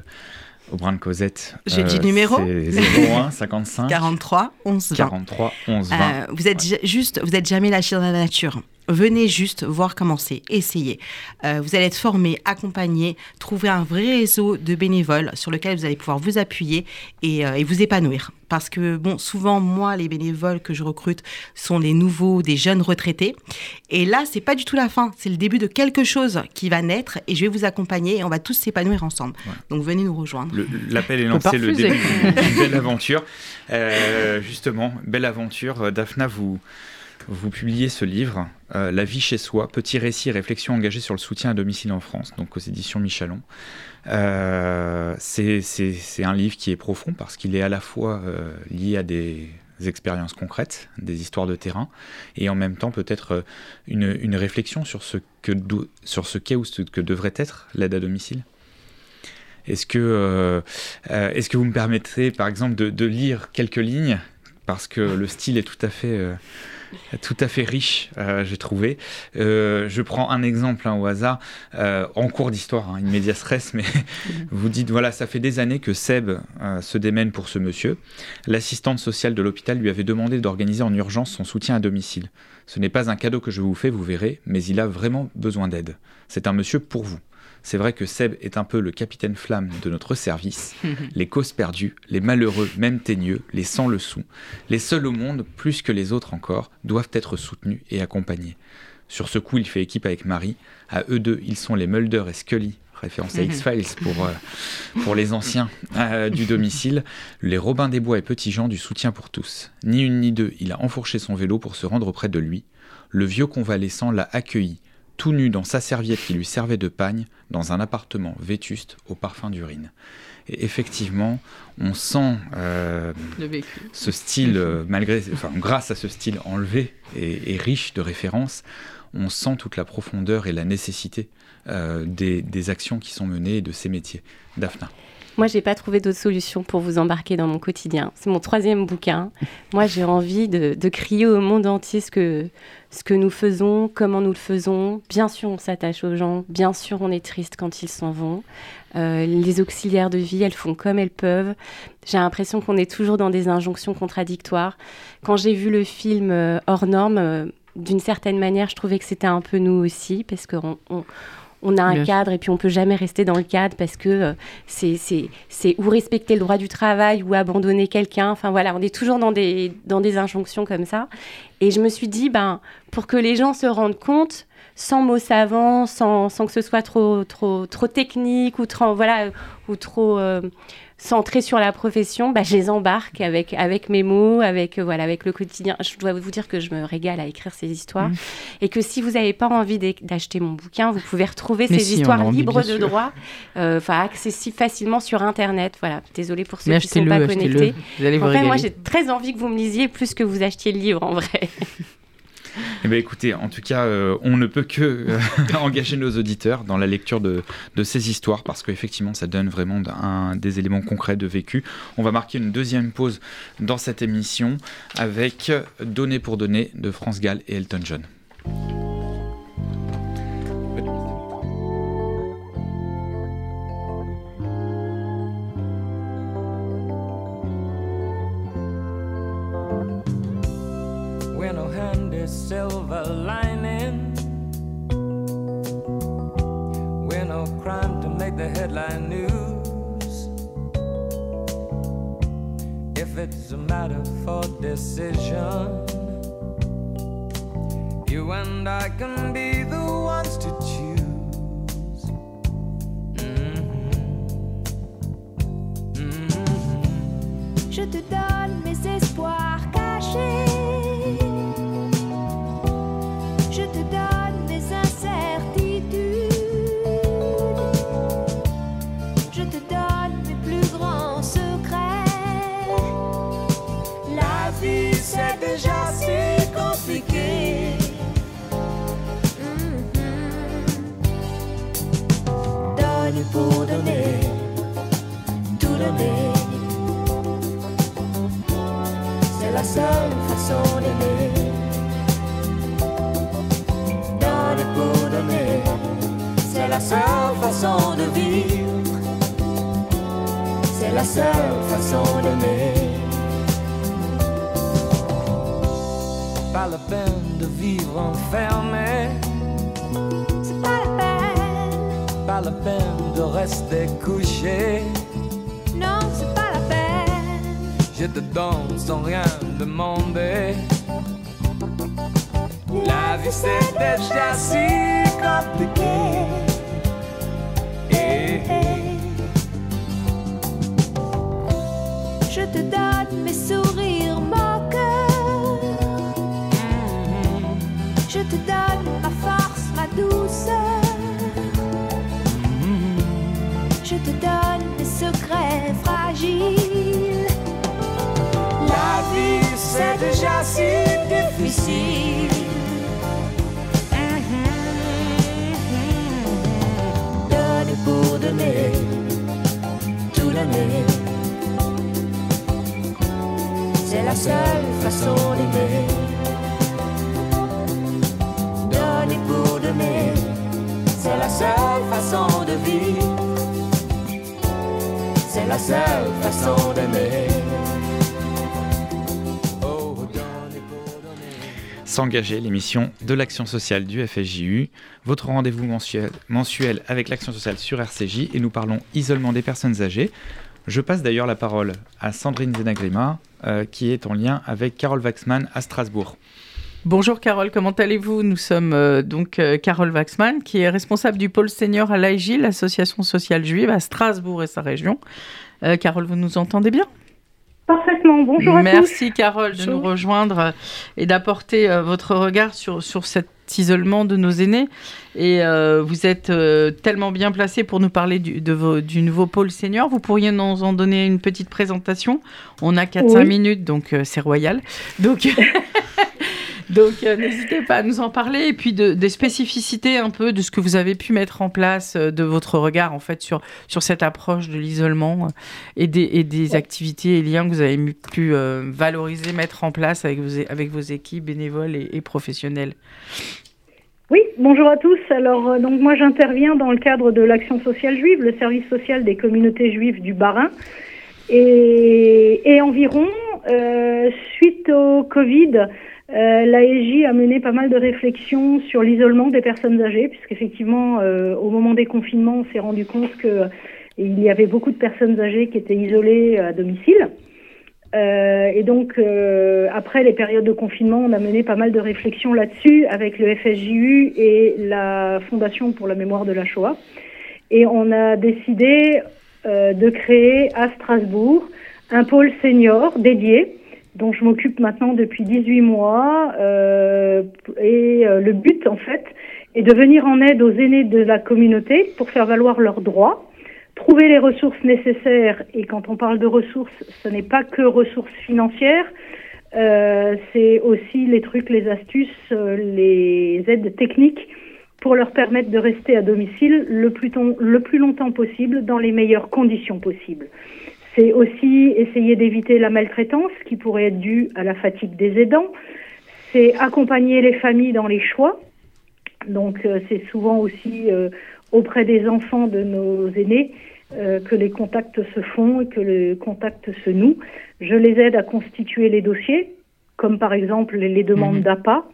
S2: au Brin de Cosette,
S4: j'ai dit numéro
S2: 01 55
S4: 43 11 20.
S2: 43 11 20.
S4: vous êtes juste, vous êtes jamais lâché dans la nature. Venez juste voir comment c'est, essayez. Euh, vous allez être formé, accompagné, trouver un vrai réseau de bénévoles sur lequel vous allez pouvoir vous appuyer et, euh, vous épanouir. Parce que, bon, souvent, moi, les bénévoles que je recrute sont les nouveaux, des jeunes retraités. Et là, c'est pas du tout la fin. C'est le début de quelque chose qui va naître et je vais vous accompagner et on va tous s'épanouir ensemble. Donc, venez nous rejoindre.
S2: L'appel est lancé, le début d'une belle aventure. Euh, justement, belle aventure. Daphna, vous vous publiez ce livre, euh, La vie chez soi, petit récit et réflexion engagée sur le soutien à domicile en France, donc aux éditions Michalon. Euh, c'est un livre qui est profond parce qu'il est à la fois euh, lié à des expériences concrètes, des histoires de terrain, et en même temps peut-être une, réflexion sur ce ce qu'est ou ce que devrait être l'aide à domicile. Est-ce que, est que vous me permettrez, par exemple, de, lire quelques lignes? Parce que le style est tout à fait tout à fait riche, euh, j'ai trouvé. Euh, je prends un exemple hein, au hasard, euh, en cours d'histoire, hein, une média stress, mais vous dites voilà, ça fait des années que Seb se démène pour ce monsieur. L'assistante sociale de l'hôpital lui avait demandé d'organiser en urgence son soutien à domicile. Ce n'est pas un cadeau que je vous fais, vous verrez, mais il a vraiment besoin d'aide. C'est un monsieur pour vous. C'est vrai que Seb est un peu le capitaine flamme de notre service. les causes perdues, les malheureux, même teigneux, les sans le sou, les seuls au monde, plus que les autres encore, doivent être soutenus et accompagnés. Sur ce coup, il fait équipe avec Marie. À eux deux, ils sont les Mulder et Scully, référence à X-Files pour, euh, pour les anciens euh, du domicile, les Robin des Bois et Petit Jean du soutien pour tous. Ni une ni deux, il a enfourché son vélo pour se rendre auprès de lui. Le vieux convalescent l'a accueilli, tout nu dans sa serviette qui lui servait de pagne, dans un appartement vétuste au parfum d'urine. Et effectivement, on sent euh, ce style, euh, malgré, enfin, grâce à ce style enlevé et, riche de références, on sent toute la profondeur et la nécessité euh, des, des, actions qui sont menées de ces métiers. Daphna.
S5: Moi, j'ai pas trouvé d'autre solution pour vous embarquer dans mon quotidien. C'est mon troisième bouquin. Moi, j'ai envie de, crier au monde entier ce que, ce que nous faisons, comment nous le faisons. Bien sûr, on s'attache aux gens. Bien sûr, on est triste quand ils s'en vont. Euh, les auxiliaires de vie, elles font comme elles peuvent. J'ai l'impression qu'on est toujours dans des injonctions contradictoires. Quand j'ai vu le film euh, Hors norme, euh, d'une certaine manière, je trouvais que c'était un peu nous aussi, parce qu'on on, on a un cadre et puis on peut jamais rester dans le cadre parce que euh, c'est ou respecter le droit du travail ou abandonner quelqu'un. Enfin voilà, on est toujours dans des, dans des injonctions comme ça. Et je me suis dit, ben, pour que les gens se rendent compte, sans mots savants, sans, sans que ce soit trop, trop, trop technique ou trop, voilà, ou trop... Euh, centrés sur la profession, bah, je les embarque avec, avec mes mots, avec, euh, voilà, avec le quotidien. Je dois vous dire que je me régale à écrire ces histoires. Mmh. Et que si vous n'avez pas envie d'acheter mon bouquin, vous pouvez retrouver ces histoires libres de droit, euh, accessibles facilement sur Internet. Voilà. Désolée pour ceux qui ne sont pas connectés. Vous moi, j'ai très envie que vous me lisiez plus que vous achetiez le livre, en vrai.
S2: Eh bien, écoutez, en tout cas, euh, on ne peut que euh, engager nos auditeurs dans la lecture de, ces histoires parce qu'effectivement, ça donne vraiment des éléments concrets de vécu. On va marquer une deuxième pause dans cette émission avec Donner pour donner de France Gall et Elton John.
S8: Pas la peine de rester couché.
S9: non, c'est pas la peine.
S8: Je te donne sans rien demander. La vie c'est déjà si compliqué. Eh, eh.
S9: Je te donne mes sourires moqueurs. Je te donne ma force, ma douceur. Je te donne mes secrets fragiles.
S8: La vie c'est déjà si difficile.
S9: Donne pour donner, tout donner. C'est la seule façon d'aimer. Donner pour donner, c'est la seule façon de vivre. C'est la seule façon d'aimer.
S2: S'engager, l'émission de l'action sociale du FSJU, votre rendez-vous mensuel, mensuel avec l'action sociale sur RCJ et nous parlons isolement des personnes âgées. Je passe d'ailleurs la parole à Sandrine Zenagrima euh, qui est en lien avec Carole Waxman à Strasbourg.
S3: Bonjour Carole, comment allez-vous? Nous sommes euh, donc euh, Carole Waxman, qui est responsable du pôle senior à l'AIJ, l'association sociale juive à Strasbourg et sa région. Euh, Carole, vous nous entendez bien?
S10: Parfaitement. Bonjour à tous.
S3: Merci Carole de nous rejoindre et d'apporter votre regard sur, sur cet isolement de nos aînés. Et euh, vous êtes euh, tellement bien placé pour nous parler du, de vos- du nouveau pôle senior. Vous pourriez nous en donner une petite présentation? On a 4-5
S10: Oui.
S3: minutes, donc euh, c'est royal. Donc, donc euh, n'hésitez pas à nous en parler. Et puis de- des spécificités un peu de ce que vous avez pu mettre en place, euh, de votre regard en fait sur, sur cette approche de l'isolement euh, et des, et des activités et liens que vous avez pu euh, valoriser, mettre en place avec vos, avec vos équipes bénévoles et, et professionnelles.
S10: Oui, bonjour à tous. Alors, euh, donc moi, j'interviens dans le cadre de l'action sociale juive, le service social des communautés juives du Bas-Rhin. Et, et environ, euh, suite au Covid, euh, l'AEJ a mené pas mal de réflexions sur l'isolement des personnes âgées, puisqu'effectivement, euh, au moment des confinements, on s'est rendu compte que euh, y avait beaucoup de personnes âgées qui étaient isolées à domicile. Euh, et donc, euh, après les périodes de confinement, on a mené pas mal de réflexions là-dessus avec le FSJU et la Fondation pour la mémoire de la Shoah. Et on a décidé euh, de créer à Strasbourg un pôle senior dédié, dont je m'occupe maintenant depuis 18 mois. Euh, et euh, le but, en fait, est de venir en aide aux aînés de la communauté pour faire valoir leurs droits trouver les ressources nécessaires, et quand on parle de ressources, ce n'est pas que ressources financières, euh, c'est aussi les trucs, les astuces, euh, les aides techniques pour leur permettre de rester à domicile le plus, ton- le plus longtemps possible dans les meilleures conditions possibles. C'est aussi essayer d'éviter la maltraitance qui pourrait être due à la fatigue des aidants. C'est accompagner les familles dans les choix. Donc euh, c'est souvent aussi euh, auprès des enfants de nos aînés euh, que les contacts se font et que le contact se noue. Je les aide à constituer les dossiers comme par exemple les, demandes
S3: Mhm.
S10: d'APA,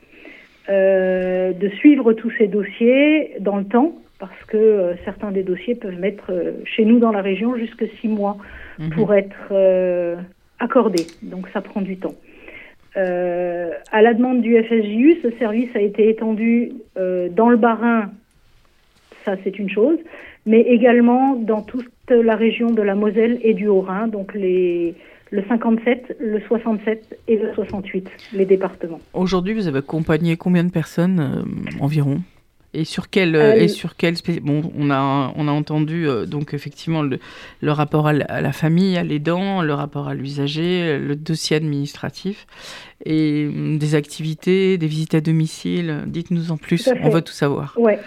S10: de suivre tous ces dossiers dans le temps, parce que certains des dossiers peuvent mettre chez nous dans la région jusque six mois
S3: Mhm.
S10: pour être euh, accordés. Donc ça prend du temps. Euh, à la demande du FSJU, ce service a été étendu euh, dans le Bas-Rhin, ça c'est une chose, mais également dans toute la région de la Moselle et du Haut-Rhin, donc les, le 57, le 67 et le 68, les départements.
S3: Aujourd'hui, vous avez accompagné combien de personnes euh, environ? Et sur quel euh,
S10: Euh,
S3: et sur quel bon on a on a entendu euh, donc effectivement le, le rapport à la, à la famille à l'aidant le rapport à l'usager le dossier administratif et hum, des activités des visites à domicile dites-nous en plus on veut tout savoir
S10: Ouais,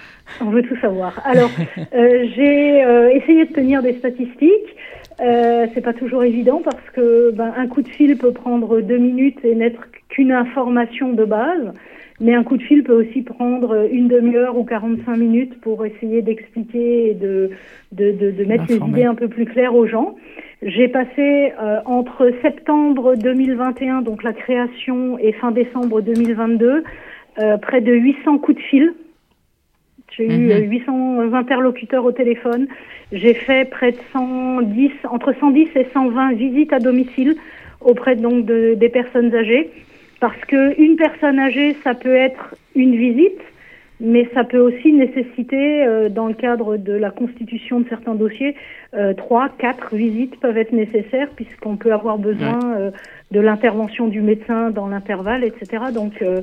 S10: on veut tout savoir. Alors, euh, j'ai essayé de tenir des statistiques. C'est pas toujours évident parce que ben, un coup de fil peut prendre deux minutes et n'être qu'une information de base. Mais un coup de fil peut aussi prendre une demi-heure ou 45 minutes pour essayer d'expliquer et de, de, de, de mettre les idées un peu plus claires aux gens. J'ai passé euh, entre septembre 2021, donc la création, et fin décembre 2022, euh, près de 800 coups de fil. J'ai eu
S3: Mhm.
S10: euh, 800 interlocuteurs au téléphone. J'ai fait près de 110, entre 110 et 120 visites à domicile auprès donc de, des personnes âgées. Parce que une personne âgée, ça peut être une visite, mais ça peut aussi nécessiter, euh, dans le cadre de la constitution de certains dossiers, euh, trois, quatre visites peuvent être nécessaires puisqu'on peut avoir besoin euh, de l'intervention du médecin dans l'intervalle, etc. Donc, euh,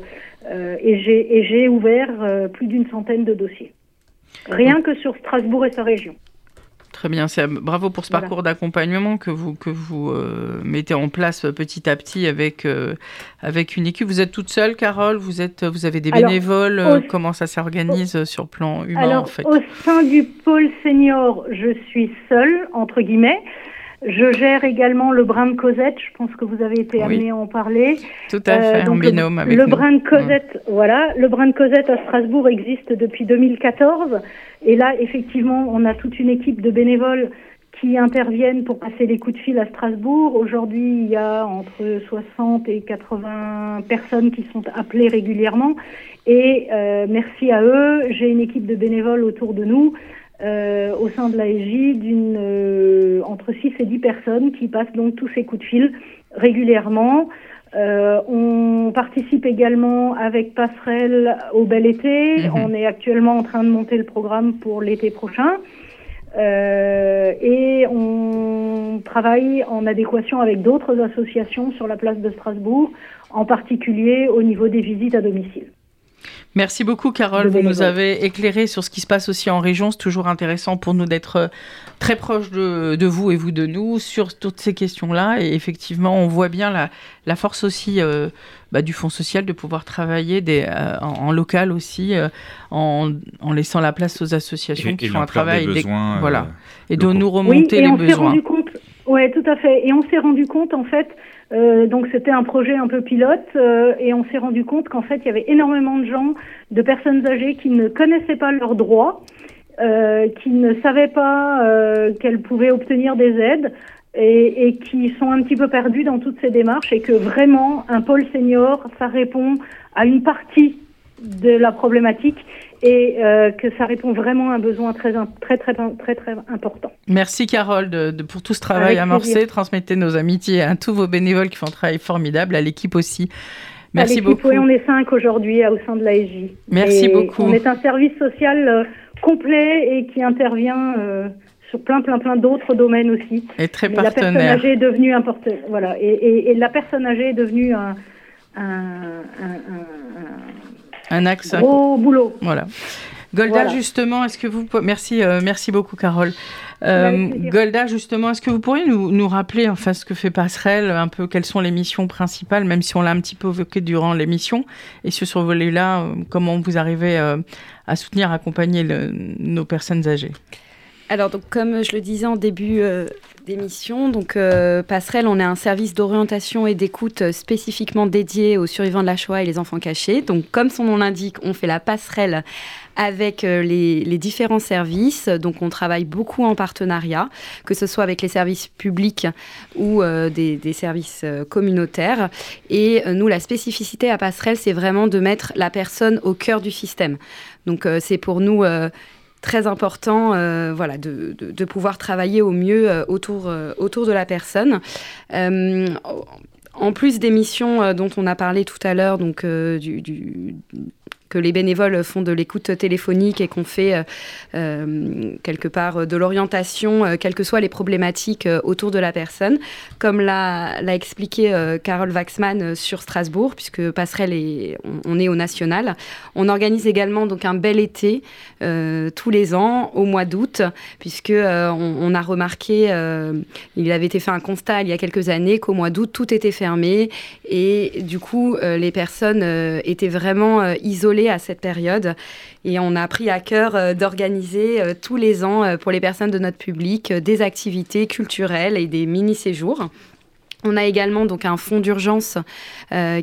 S10: euh, et j'ai et j'ai ouvert euh, plus d'une centaine de dossiers, rien que sur Strasbourg et sa région.
S3: Très bien, c'est bravo pour ce
S10: Voilà.
S3: parcours d'accompagnement que vous que vous euh, mettez en place petit à petit avec euh, avec une équipe. Vous êtes toute seule, Carole? Vous êtes vous avez des
S10: Alors,
S3: bénévoles. euh,
S10: au-
S3: comment ça s'organise euh, sur le plan humain
S10: Alors,
S3: en fait?
S10: au sein du pôle senior, je suis seule, entre guillemets. Je gère également le brin de Cosette. Je pense que vous avez été
S3: Oui.
S10: amené à en parler.
S3: Tout à
S10: Euh,
S3: fait, en
S10: donc le-
S3: binôme avec
S10: le
S3: nous.
S10: brin de Cosette, voilà, le brin de Cosette à Strasbourg existe depuis 2014. Et là, effectivement, on a toute une équipe de bénévoles qui interviennent pour passer les coups de fil à Strasbourg. Aujourd'hui, il y a entre 60 et 80 personnes qui sont appelées régulièrement. Et euh, merci à eux, j'ai une équipe de bénévoles autour de nous. Euh, au sein de l'AEJ d'une euh, entre 6 et 10 personnes qui passent donc tous ces coups de fil régulièrement. Euh, on participe également avec Passerelle au bel été.
S3: Mhm.
S10: On est actuellement en train de monter le programme pour l'été prochain. Euh, et on travaille en adéquation avec d'autres associations sur la place de Strasbourg, en particulier au niveau des visites à domicile.
S3: Merci beaucoup, Carole. Vous nous avez éclairé sur ce qui se passe aussi en région. C'est toujours intéressant pour nous d'être euh, très proches de, de vous et vous de nous sur toutes ces questions-là. Et effectivement, on voit bien la, la force aussi euh, bah, du Fonds social de pouvoir travailler des, euh, en, en local aussi, euh, en, en laissant la place aux associations
S2: Et-
S3: qui
S2: et
S3: font un
S2: des
S3: travail.
S2: besoins, euh,
S3: voilà. Et de nous
S10: Oui,
S3: remonter
S10: et
S3: les
S10: on s'est
S3: besoins.
S10: rendu compte. Ouais, tout à fait. Et on s'est rendu compte en fait. Euh, donc c'était un projet un peu pilote euh, et on s'est rendu compte qu'en fait il y avait énormément de gens, de personnes âgées qui ne connaissaient pas leurs droits, euh, qui ne savaient pas qu'elles pouvaient obtenir des aides et, et qui sont un petit peu perdus dans toutes ces démarches et que vraiment un pôle senior ça répond à une partie de la problématique et euh, que ça répond vraiment à un besoin très très très très très, important.
S3: Merci Carole de, de- pour tout ce travail
S10: Avec
S3: amorcé.
S10: plaisir.
S3: Transmettez nos amitiés à tous vos bénévoles qui font un travail formidable, à l'équipe aussi.
S10: À
S3: Merci
S10: l'équipe,
S3: beaucoup.
S10: oui, on est cinq aujourd'hui euh, au sein de l'ASJ.
S3: Merci
S10: Et
S3: beaucoup.
S10: On est un service social euh, complet et qui intervient euh, sur plein, plein, plein d'autres domaines aussi.
S3: Et très
S10: Mais la personne
S3: partenaire.
S10: âgée est devenue un porte- voilà, et, et- et la personne âgée est devenue un, un, un-
S3: Un axe.
S10: un gros boulot.
S3: Voilà. Golda,
S10: Voilà.
S3: justement, est-ce que vous... Merci, euh, merci beaucoup, Carole. Euh. Golda, justement, est-ce que vous pourriez nous, nous rappeler, enfin, ce que fait Passerelle, un peu quelles sont les missions principales, même si on l'a un petit peu évoqué durant l'émission, et sur ce volet-là, euh, comment vous arrivez euh, à soutenir, accompagner le- nos personnes âgées?
S6: Alors, donc, comme je le disais en début euh, d'émission, donc euh, Passerelle, on est un service d'orientation et d'écoute euh, spécifiquement dédié aux survivants de la Shoah et les enfants cachés. Donc, comme son nom l'indique, on fait la passerelle avec les, différents services. Donc, on travaille beaucoup en partenariat, que ce soit avec les services publics ou des, services communautaires. Et nous, la spécificité à Passerelle, c'est vraiment de mettre la personne au cœur du système. Donc, c'est pour nous très important euh, voilà, de, de- pouvoir travailler au mieux euh, autour, euh, autour de la personne. En plus des missions dont on a parlé tout à l'heure, donc du- que les bénévoles font de l'écoute téléphonique et qu'on fait euh, euh, quelque part de l'orientation, euh, quelles que soient les problématiques autour de la personne, comme l'a expliqué Carole Waxman sur Strasbourg, puisque Passerelle est, on, est au national. On organise également donc un bel été tous les ans au mois d'août, puisque euh, on, a remarqué, il avait été fait un constat il y a quelques années qu'au mois d'août tout était fermé et du coup les personnes étaient vraiment euh, à cette période et on a pris à cœur euh, d'organiser euh, tous les ans euh, pour les personnes de notre public des activités culturelles et des mini-séjours. On a également donc un fonds d'urgence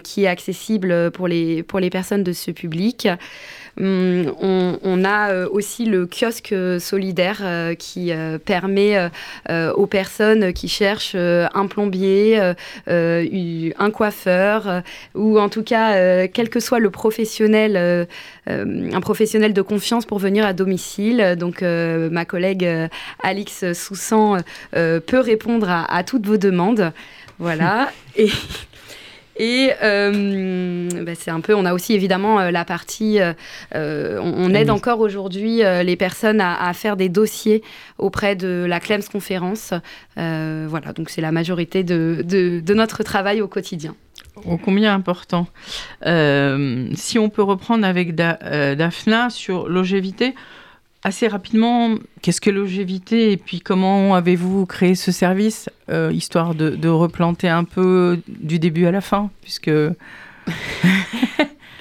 S6: qui est accessible pour les, pour les personnes de ce public. Hum, on, on a euh, aussi le kiosque solidaire euh, qui euh, permet euh, euh, aux personnes qui cherchent euh, un plombier, euh, euh, un coiffeur, euh, ou en tout cas, euh, quel que soit le professionnel, euh, euh, un professionnel de confiance pour venir à domicile. Donc, euh, ma collègue euh, Alix Soussan euh, peut répondre à, à toutes vos demandes. Voilà. Et. Et euh, bah, c'est un peu, on a aussi évidemment euh, la partie, euh, on, on aide encore aujourd'hui les personnes à, à faire des dossiers auprès de la Clems Conférence. Voilà, donc c'est la majorité de, de- de notre travail au quotidien.
S3: Ô combien important. Euh, si on peut reprendre avec Da- euh, Daphna sur longévité, assez rapidement, qu'est-ce que longévité et puis comment avez-vous créé ce service, euh, histoire de, replanter un peu du début à la fin, puisque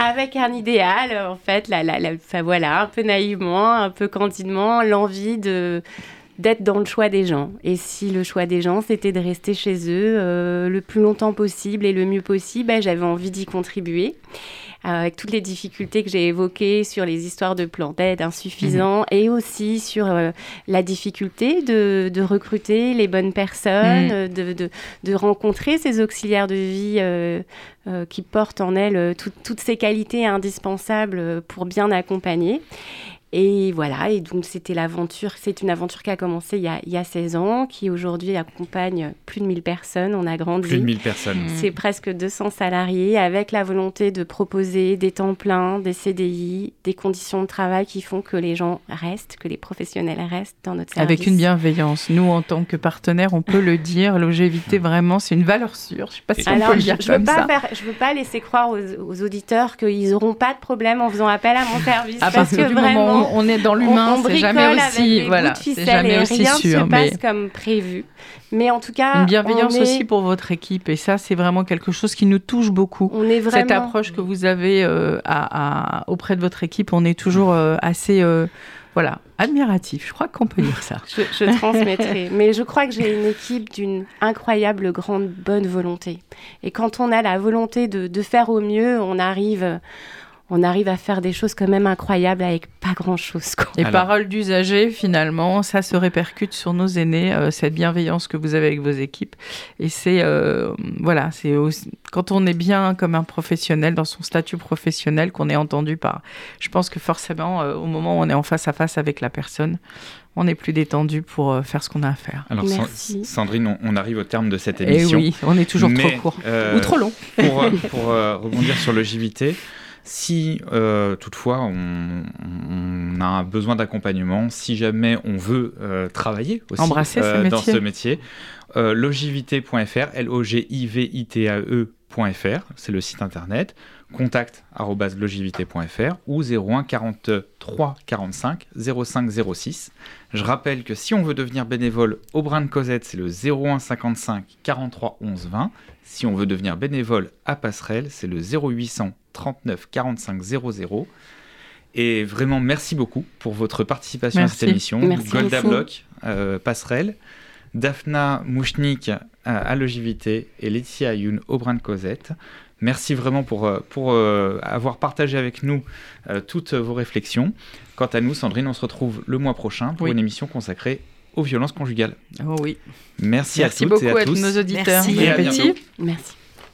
S5: Avec un idéal, en fait, la, la, voilà, un peu naïvement, un peu candidement, l'envie de d'être dans le choix des gens. Et si le choix des gens, c'était de rester chez eux euh, le plus longtemps possible et le mieux possible, ben, j'avais envie d'y contribuer. Euh, avec toutes les difficultés que j'ai évoquées sur les histoires de plans d'aide insuffisants et aussi sur euh, la difficulté de, de recruter les bonnes personnes,
S3: Mhm.
S5: de, de, de rencontrer ces auxiliaires de vie euh, qui portent en elles tout- toutes ces qualités indispensables pour bien accompagner. Et voilà, et donc c'était l'aventure, c'est une aventure qui a commencé il y a, il y a 16 ans, qui aujourd'hui accompagne plus de 1000 personnes, on a grandi.
S2: Plus de 1000 personnes.
S5: C'est presque 200 salariés avec la volonté de proposer des temps pleins, des CDI, des conditions de travail qui font que les gens restent, que les professionnels restent dans notre service.
S3: avec une bienveillance. Nous, en tant que partenaire, on peut le dire, longévité, vraiment, c'est une valeur sûre. Je ne sais pas si on
S5: Alors,
S3: peut le
S5: je,
S3: dire
S5: je veux
S3: comme
S5: pas
S3: ça.
S5: faire, je veux pas laisser croire aux, aux auditeurs qu'ils n'auront pas de problème en faisant appel à mon service.
S3: À
S5: parce que
S3: du
S5: vraiment,
S3: moment on est dans l'humain, c'est jamais aussi, voilà, c'est jamais aussi
S5: rien
S3: sûr.
S5: se
S3: mais-
S5: passe comme prévu. Mais en tout cas,
S3: Une bienveillance
S5: est-
S3: aussi pour votre équipe. Et ça, c'est vraiment quelque chose qui nous touche beaucoup.
S5: On est
S3: Cette
S5: vraiment-
S3: approche que vous avez euh, à- à- auprès de votre équipe, on est toujours euh, assez euh, voilà, admiratif. Je crois qu'on peut dire ça.
S5: Je, je transmettrai. Mais je crois que j'ai une équipe d'une incroyable grande bonne volonté. Et quand on a la volonté de, de faire au mieux, on arrive, on arrive à faire des choses quand même incroyables avec pas grand-chose. quoi.
S3: Et parole d'usager, finalement, ça se répercute sur nos aînés, euh, cette bienveillance que vous avez avec vos équipes. Et c'est, euh, voilà, c'est aussi- quand on est bien comme un professionnel, dans son statut professionnel, qu'on est entendu par. Je pense que forcément, euh, au moment où on est en face à face avec la personne, on est plus détendu pour faire ce qu'on a à faire.
S2: Alors, San- Sandrine, on, arrive au terme de cette
S3: Eh
S2: émission.
S3: oui, on est toujours trop court.
S2: euh,
S3: Ou trop long.
S2: Pour, pour, rebondir sur le JVT, si euh, toutefois on, on a besoin d'accompagnement, si jamais on veut euh, travailler aussi
S3: Embrasser ce
S2: euh, dans ce métier, logivité.fr, L-O-G-I-V-I-T-A-E.fr, c'est le site internet, contact arobase logivité.fr ou 01 43 45 05 06. Je rappelle que si on veut devenir bénévole au Brin de Cosette, c'est le 01 55 43 11 20. Si on veut devenir bénévole à Passerelle, c'est le 0800 39 45 00. Et vraiment, merci beaucoup pour votre participation à cette émission.
S5: Merci
S2: Golda. Block, euh, Passerelle, Daphna Mouchnik euh, à Logivité et Laetitia Youn au Brin de Cosette. Merci vraiment pour, euh, pour euh, avoir partagé avec nous euh, toutes vos réflexions. Quant à nous, Sandrine, on se retrouve le mois prochain pour
S3: Oui.
S2: une émission consacrée aux violences conjugales.
S3: Oh oui.
S2: Merci,
S3: Merci
S2: à toutes
S3: beaucoup
S2: et à,
S3: à tous nos auditeurs.
S4: Merci.
S2: Et à.
S5: Merci.